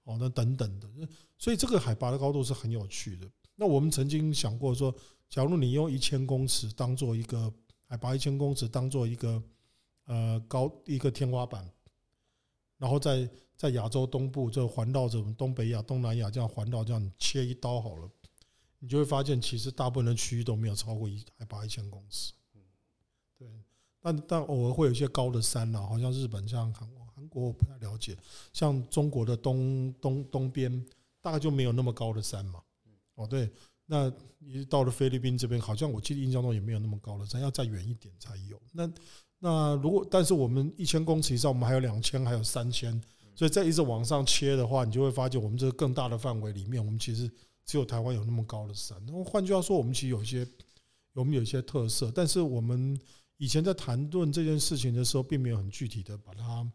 Speaker 1: 哦，那等等的，所以这个海拔的高度是很有趣的。那我们曾经想过说。假如你用一千公尺当做一个海拔一千公尺当做一个呃高一个天花板，然后在在亚洲东部就环绕着我们东北亚、东南亚这样环绕这样切一刀好了，你就会发现，其实大部分的区域都没有超过一海拔一千公尺。对，但但偶尔会有一些高的山啊，好像日本像韩国，韩国我不太了解，像中国的东东东边大概就没有那么高的山嘛。哦，对，那你到了菲律宾这边，好像我记得印象中也没有那么高的山，要再远一点才有。那那如果但是我们一千公尺以上，我们还有两千，还有三千，所以再一直往上切的话，你就会发现我们这个更大的范围里面，我们其实只有台湾有那么高的山。那换句话说，我们其实有一些我们有一些特色，但是我们以前在谈论这件事情的时候，并没有很具体的把它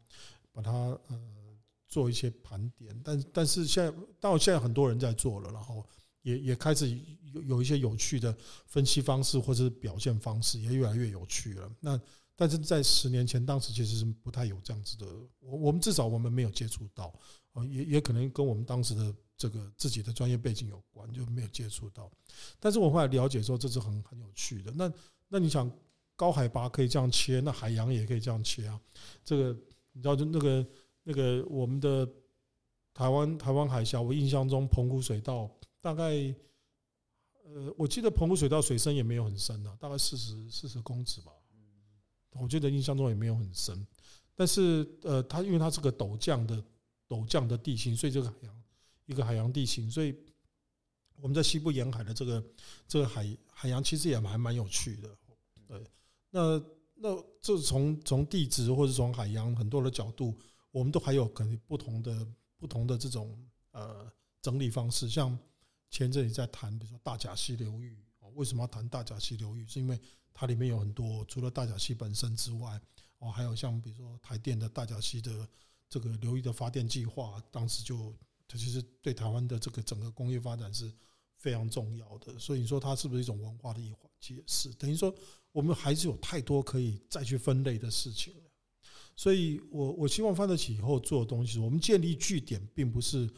Speaker 1: 把它呃做一些盘点。但但是现在，到现在很多人在做了，然后。也也开始有有一些有趣的分析方式或者是表现方式，也越来越有趣了。那但是在十年前，当时其实是不太有这样子的。我我们至少我们没有接触到，啊，也也可能跟我们当时的这个自己的专业背景有关，就没有接触到。但是我后来了解说，这是很很有趣的。那那你想，高海拔可以这样切，那海洋也可以这样切啊？这个你知道，就那个那个我们的台湾台湾海峡，我印象中澎湖水道。大概，呃，我记得澎湖水道水深也没有很深啊，大概四十四十公尺吧。我记得印象中也没有很深，但是呃，它因为它是个陡降的陡降的地形，所以这个海洋一个海洋地形，所以我们在西部沿海的这个这个海海洋其实也还蛮有趣的。对，那那这从从地质或者从海洋很多的角度，我们都还有可能不同的不同的这种呃整理方式，像。前阵子在谈，比如说大甲溪流域，哦，为什么要谈大甲溪流域？是因为它里面有很多，除了大甲溪本身之外，哦，还有像比如说台电的大甲溪的这个流域的发电计划，当时就它其实对台湾的这个整个工业发展是非常重要的。所以你说它是不是一种文化的一环？其实也是，等于说我们还是有太多可以再去分类的事情。所以我我希望范特喜以后做的东西，我们建立据点，并不是。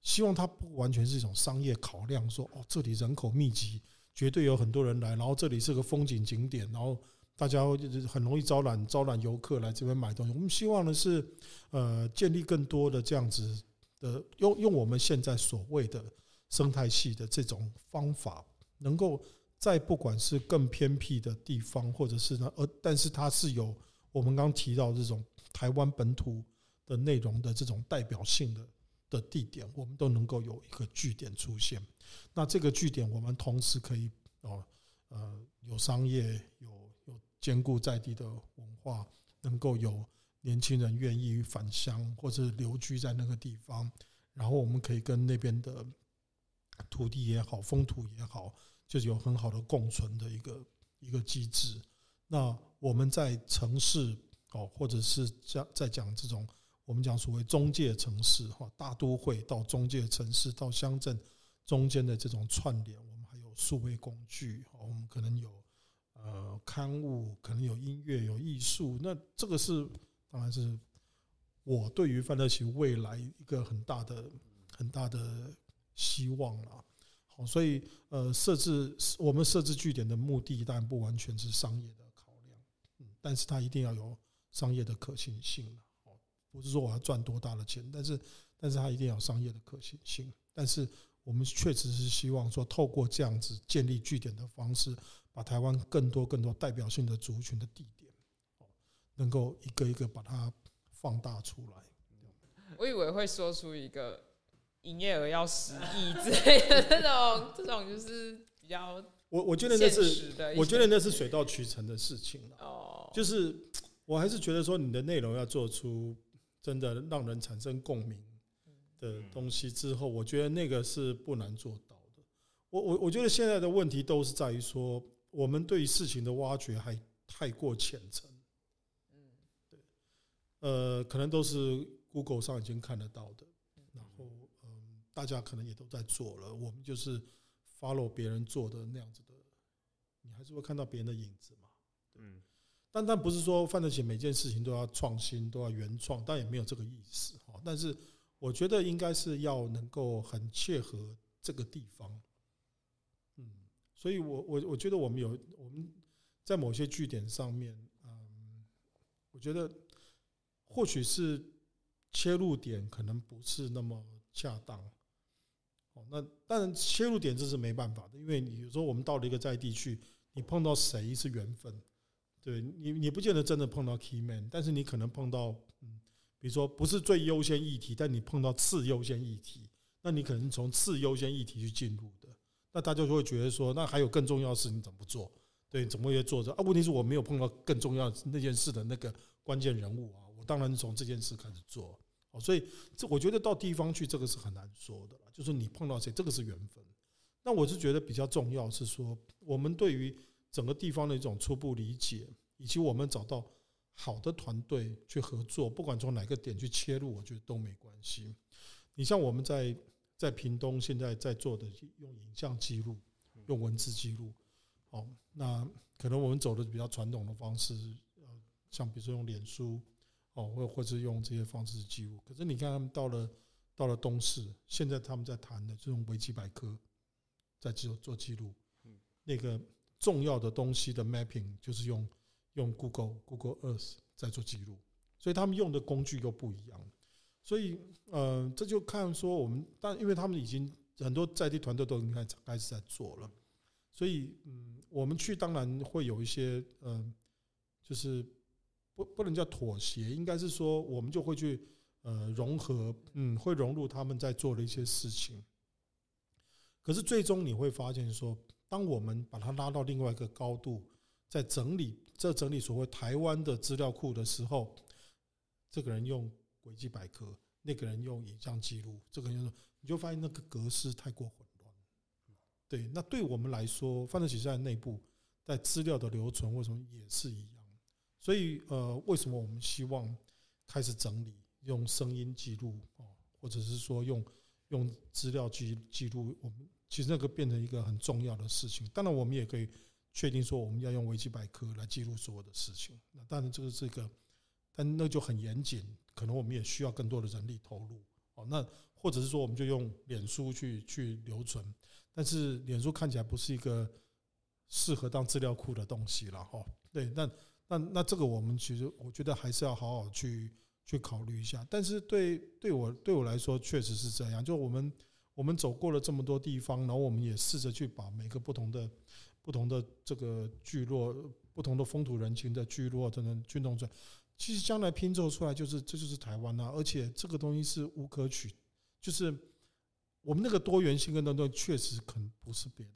Speaker 1: 希望它不完全是一种商业考量，说哦，这里人口密集，绝对有很多人来，然后这里是个风景景点，然后大家就是很容易招揽招揽游客来这边买东西。我们希望的是，呃，建立更多的这样子的，用用我们现在所谓的生态系的这种方法，能够在不管是更偏僻的地方，或者是呢，呃，但是它是有我们刚刚提到这种台湾本土的内容的这种代表性的。的地点，我们都能够有一个据点出现。那这个据点，我们同时可以哦，呃，有商业，有有兼顾在地的文化，能够有年轻人愿意返乡或者留居在那个地方。然后我们可以跟那边的土地也好，风土也好，就是有很好的共存的一个一个机制。那我们在城市哦，或者是讲在讲这种。我们讲所谓中介城市哈，大都会到中介城市到乡镇中间的这种串联，我们还有数位工具，我们可能有呃刊物，可能有音乐，有艺术。那这个是当然是我对于范特喜未来一个很大的很大的希望了。好，所以呃，设置我们设置据点的目的，当然不完全是商业的考量，嗯，但是它一定要有商业的可行性。哦不是说我要赚多大的钱，但是，但是它一定要有商业的可行性。但是我们确实是希望说，透过这样子建立据点的方式，把台湾更多更多代表性的族群的地点，能够一个一个把它放大出来。
Speaker 3: 我以为会说出一个营业额要十亿之类的这种，这种就是比较
Speaker 1: 我我觉得那是我觉得那是水到渠成的事情了。哦，就是我还是觉得说，你的内容要做出。真的让人产生共鸣的东西之后，我觉得那个是不难做到的。我我我觉得现在的问题都是在于说，我们对于事情的挖掘还太过浅层。呃，可能都是 Google 上已经看得到的，然后嗯，大家可能也都在做了，我们就是 follow 别人做的那样子的，你还是会看到别人的影子嘛。嗯。但但不是说范特喜每件事情都要创新，都要原创，但也没有这个意思哈。但是我觉得应该是要能够很切合这个地方，嗯，所以我我我觉得我们有我们在某些据点上面，嗯，我觉得或许是切入点可能不是那么恰当，哦，那当然切入点这是没办法的，因为你有时候我们到了一个在地去，你碰到谁是缘分，对你你不见得真的碰到 key man，但是你可能碰到嗯，比如说不是最优先议题，但你碰到次优先议题，那你可能从次优先议题去进入的，那大家就会觉得说，那还有更重要的事你怎么做？对，怎么也做着啊？问题是我没有碰到更重要那件事的那个关键人物啊，当然从这件事开始做。哦，所以这我觉得到地方去，这个是很难说的，就是你碰到谁，这个是缘分。那我是觉得比较重要是说，我们对于整个地方的一种初步理解，以及我们找到好的团队去合作，不管从哪个点去切入，我觉得都没关系。你像我们在在屏东现在在做的，用影像记录，用文字记录。哦，那可能我们走的比较传统的方式，呃，像比如说用脸书。哦，或或是用这些方式记录，可是你看他们到了到了东市，现在他们在谈的这种维基百科，在做做记录，那个重要的东西的 mapping 就是用用 Google Google Earth 在做记录，所以他们用的工具又不一样，所以呃，这就看说我们，但因为他们已经很多在地团队都已经开始开始在做了，所以嗯，我们去当然会有一些嗯，就是。不不能叫妥协，应该是说我们就会去呃融合，嗯，会融入他们在做的一些事情。可是最终你会发现说，当我们把它拉到另外一个高度，在整理这整理所谓台湾的资料库的时候，这个人用轨迹百科，那个人用影像记录，这个人用，你就发现那个格式太过混乱。对，那对我们来说，范特喜在内部在资料的留存，为什么也是一样？所以，呃，为什么我们希望开始整理，用声音记录哦，或者是说用用资料记记录？我们其实那个变成一个很重要的事情。当然，我们也可以确定说，我们要用维基百科来记录所有的事情。那当然，这个是一个，但那就很严谨，可能我们也需要更多的人力投入哦。那或者是说，我们就用脸书去去留存，但是脸书看起来不是一个适合当资料库的东西了哈。对，那。那那这个我们其实我觉得还是要好好去去考虑一下，但是对对我对我来说确实是这样，就我们我们走过了这么多地方，然后我们也试着去把每个不同的不同的这个聚落、不同的风土人情的聚落等等去弄出来，其实将来拼凑出来就是这就是台湾啊，而且这个东西是无可取，就是我们那个多元性跟等等确实可能不是别的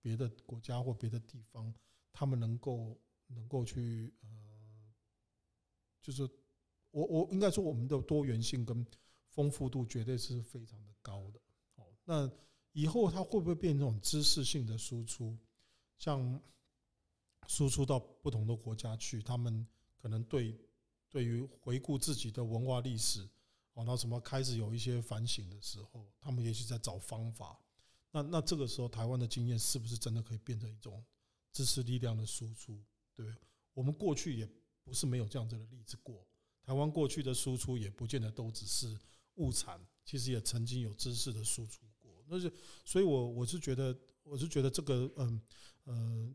Speaker 1: 别的国家或别的地方他们能够。能够去呃，就是我我应该说我们的多元性跟丰富度绝对是非常的高的哦。那以后它会不会变成这种知识性的输出？像输出到不同的国家去，他们可能对对于回顾自己的文化历史哦，那什么开始有一些反省的时候，他们也许在找方法。那那这个时候，台湾的经验是不是真的可以变成一种知识力量的输出？对，我们过去也不是没有这样子的例子过。台湾过去的输出也不见得都只是物产，其实也曾经有知识的输出过。那是，所以我我是觉得，我是觉得这个，嗯呃，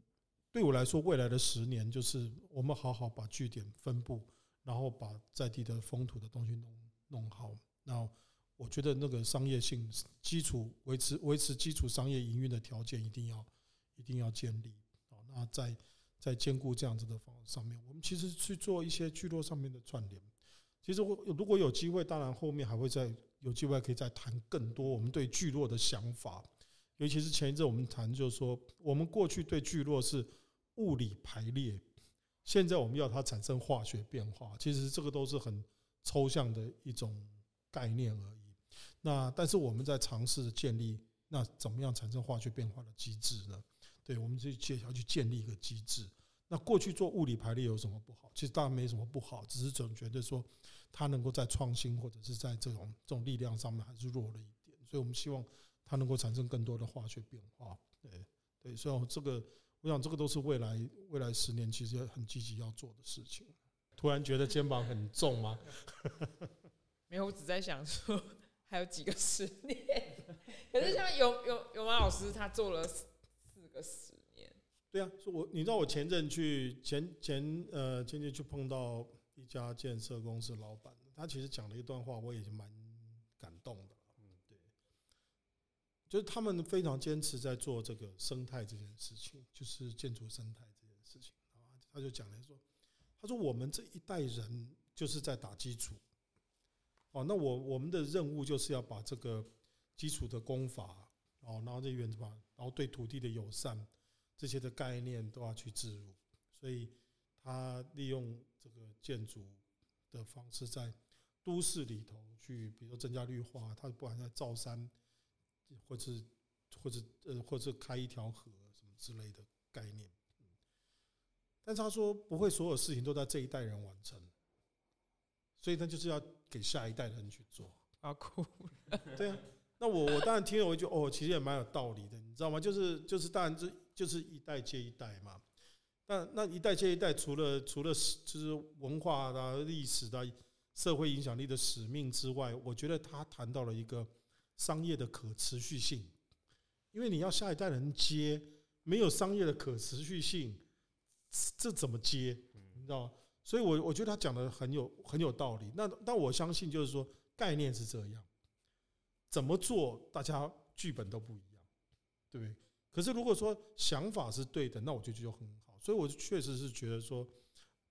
Speaker 1: 对我来说，未来的十年就是我们好好把据点分布，然后把在地的风土的东西弄弄好。然后我觉得那个商业性基础维持维持基础商业营运的条件一定要一定要建立。好，那在。在兼顾这样子的方上面，我们其实去做一些聚落上面的串联。其实我如果有机会，当然后面还会再有机会可以再谈更多我们对聚落的想法。尤其是前一阵我们谈，就是说我们过去对聚落是物理排列，现在我们要它产生化学变化。其实这个都是很抽象的一种概念而已。那但是我们在尝试建立，那怎么样产生化学变化的机制呢？对，我们去介绍去建立一个机制。那过去做物理排列有什么不好？其实当然没什么不好，只是总觉得说它能够在创新或者是在这种这种力量上面还是弱了一点。所以我们希望它能够产生更多的化学变化。对对，所以这个我想这个都是未来未来十年其实很积极要做的事情。突然觉得肩膀很重吗？
Speaker 3: 没有，我只在想说还有几个十年。可是像有有有马老师他做了。个十年，
Speaker 1: 对啊，说我你知道我前阵去前前呃前天去碰到一家建设公司老板，他其实讲了一段话，我也蛮感动的。嗯，对，就是他们非常坚持在做这个生态这件事情，就是建筑生态这件事情啊。他就讲来说，他说我们这一代人就是在打基础。哦，那我我们的任务就是要把这个基础的功法，哦，然后这原则吧，然后对土地的友善这些的概念都要去置入，所以他利用这个建筑的方式在都市里头去，比如说增加绿化，他不管在造山，或是或者呃或者开一条河什么之类的概念，但是他说不会所有事情都在这一代人完成。所以他就是要给下一代的人去做
Speaker 3: 啊，酷，
Speaker 1: 对啊。那我我当然听了，我就哦，其实也蛮有道理的，你知道吗？就是就是，当然这就是一代接一代嘛。但那一代接一代，除了除了就是文化的、历史的、社会影响力的使命之外，我觉得他谈到了一个商业的可持续性。因为你要下一代人接，没有商业的可持续性，这怎么接？你知道吗？所以，我我觉得他讲的很有很有道理。那但我相信，就是说概念是这样，怎么做，大家剧本都不一样，对不对？可是如果说想法是对的，那我觉得就很好。所以，我确实是觉得说，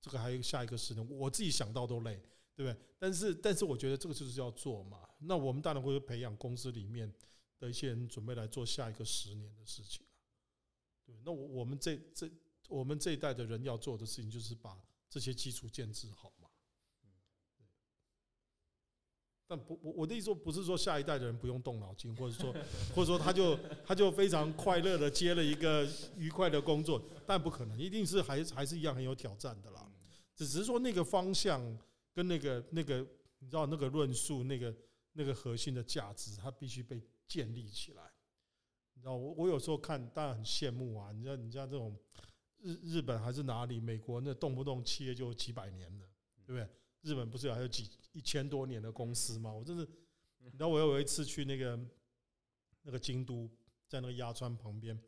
Speaker 1: 这个还有下一个十年，我自己想到都累，对不对？但是，但是我觉得这个就是要做嘛。那我们当然会培养公司里面的一些人，准备来做下一个十年的事情。对，那我我们这这我们这一代的人要做的事情，就是把。这些基础建置好嘛？但不，我我的意思说不是说下一代的人不用动脑筋，或者说，或者说他就他就非常快乐的接了一个愉快的工作，但不可能，一定是还还是一样很有挑战的啦。只是说那个方向跟那个那个，你知道那个论述，那个那个核心的价值，它必须被建立起来。你知道，我我有时候看，当然很羡慕啊。你知道，你像这种。日日本还是哪里？美国那动不动企业就几百年了，对不对？日本不是有还有几一千多年的公司吗？我真是，你知道我有一次去那个那个京都，在那个鸭川旁边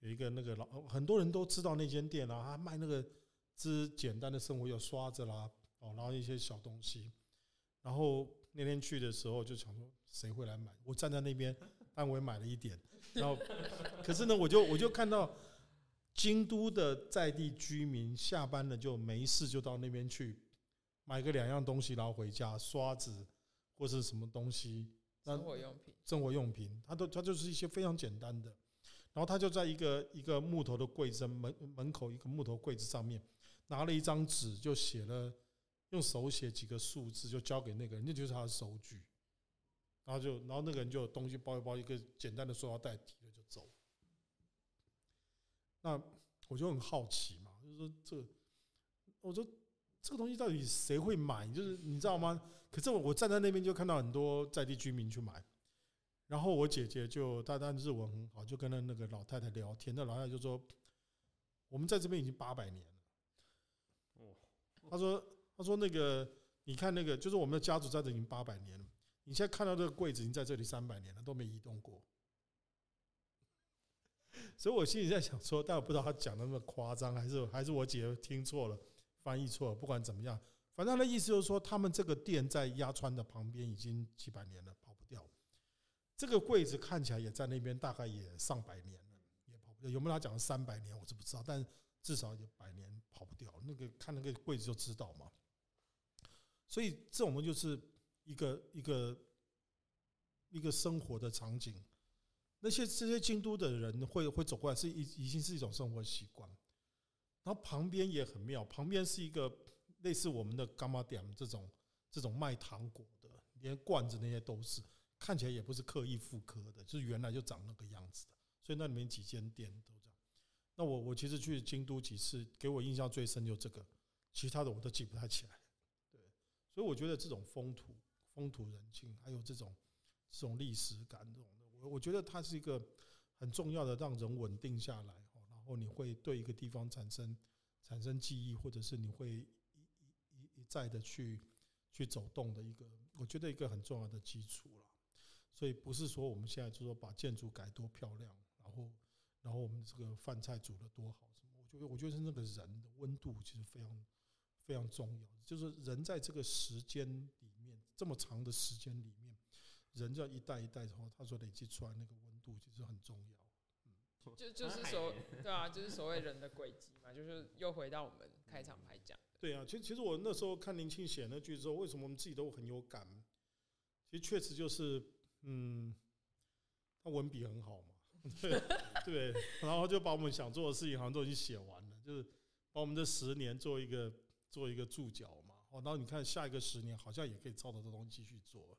Speaker 1: 有一个那个老很多人都知道那间店啊，他卖那个之简单的生活有刷子啦，哦，然后一些小东西。然后那天去的时候就想说，谁会来买？我站在那边，但我也买了一点。然后，可是呢，我就我就看到。京都的在地居民下班了就没事，就到那边去买个两样东西，然后回家刷子或是什么东西，
Speaker 3: 生活用品，
Speaker 1: 生活用品，他都他就是一些非常简单的，然后他就在一个一个木头的柜子门门口一个木头柜子上面拿了一张纸，就写了用手写几个数字，就交给那个人，那就是他的收据，然后就然后那个人就有东西包一包，一个简单的塑料袋提了就走。那我就很好奇嘛，就是说这，我说这个东西到底谁会买？就是你知道吗？可是我站在那边就看到很多在地居民去买，然后我姐姐就她当然日文很好，就跟那那个老太太聊天。那老太太就说：“我们在这边已经八百年了。”哦，她说：“她说那个你看那个，就是我们的家族在这已经八百年了。你现在看到这个柜子已经在这里三百年了，都没移动过。”所以我心里在想说，但我不知道他讲的那么夸张，还是还是我姐听错了，翻译错了。不管怎么样，反正他的意思就是说，他们这个店在鸭川的旁边已经几百年了，跑不掉。这个柜子看起来也在那边，大概也上百年了，也跑不掉。有没有他讲的三百年，我是不知道，但至少有百年跑不掉。那个看那个柜子就知道嘛。所以这种东西就是一个一个一个生活的场景。那些这些京都的人会会走过来，是已已经是一种生活习惯。然后旁边也很妙，旁边是一个类似我们的柑仔店这种这种卖糖果的，连罐子那些都是，看起来也不是刻意复刻的，就是原来就长那个样子的。所以那里面几间店都这样。那我我其实去京都几次，给我印象最深就这个，其他的我都记不太起来。对，所以我觉得这种风土风土人情，还有这种这种历史感这种。我觉得它是一个很重要的，让人稳定下来，然后你会对一个地方产生产生记忆，或者是你会一一一再的去去走动的一个，我觉得一个很重要的基础了。所以不是说我们现在就说把建筑改多漂亮，然后然后我们这个饭菜煮的多好什么？我觉得我觉得是那个人的温度其实非常非常重要，就是人在这个时间里面这么长的时间里面。人就要一代一代的话，他说累积出来那个温度其实很重要。
Speaker 3: 就就是所对啊，就是所谓人的轨迹嘛，就是又回到我们开场白讲的。
Speaker 1: 对啊，其实其实我那时候看林庆写那句之后，为什么我们自己都很有感？其实确实就是，嗯，他文笔很好嘛，对对，然后就把我们想做的事情好像都已经写完了，就是把我们这十年做一个做一个注脚嘛。哦，然后你看下一个十年好像也可以照着这东西继续做。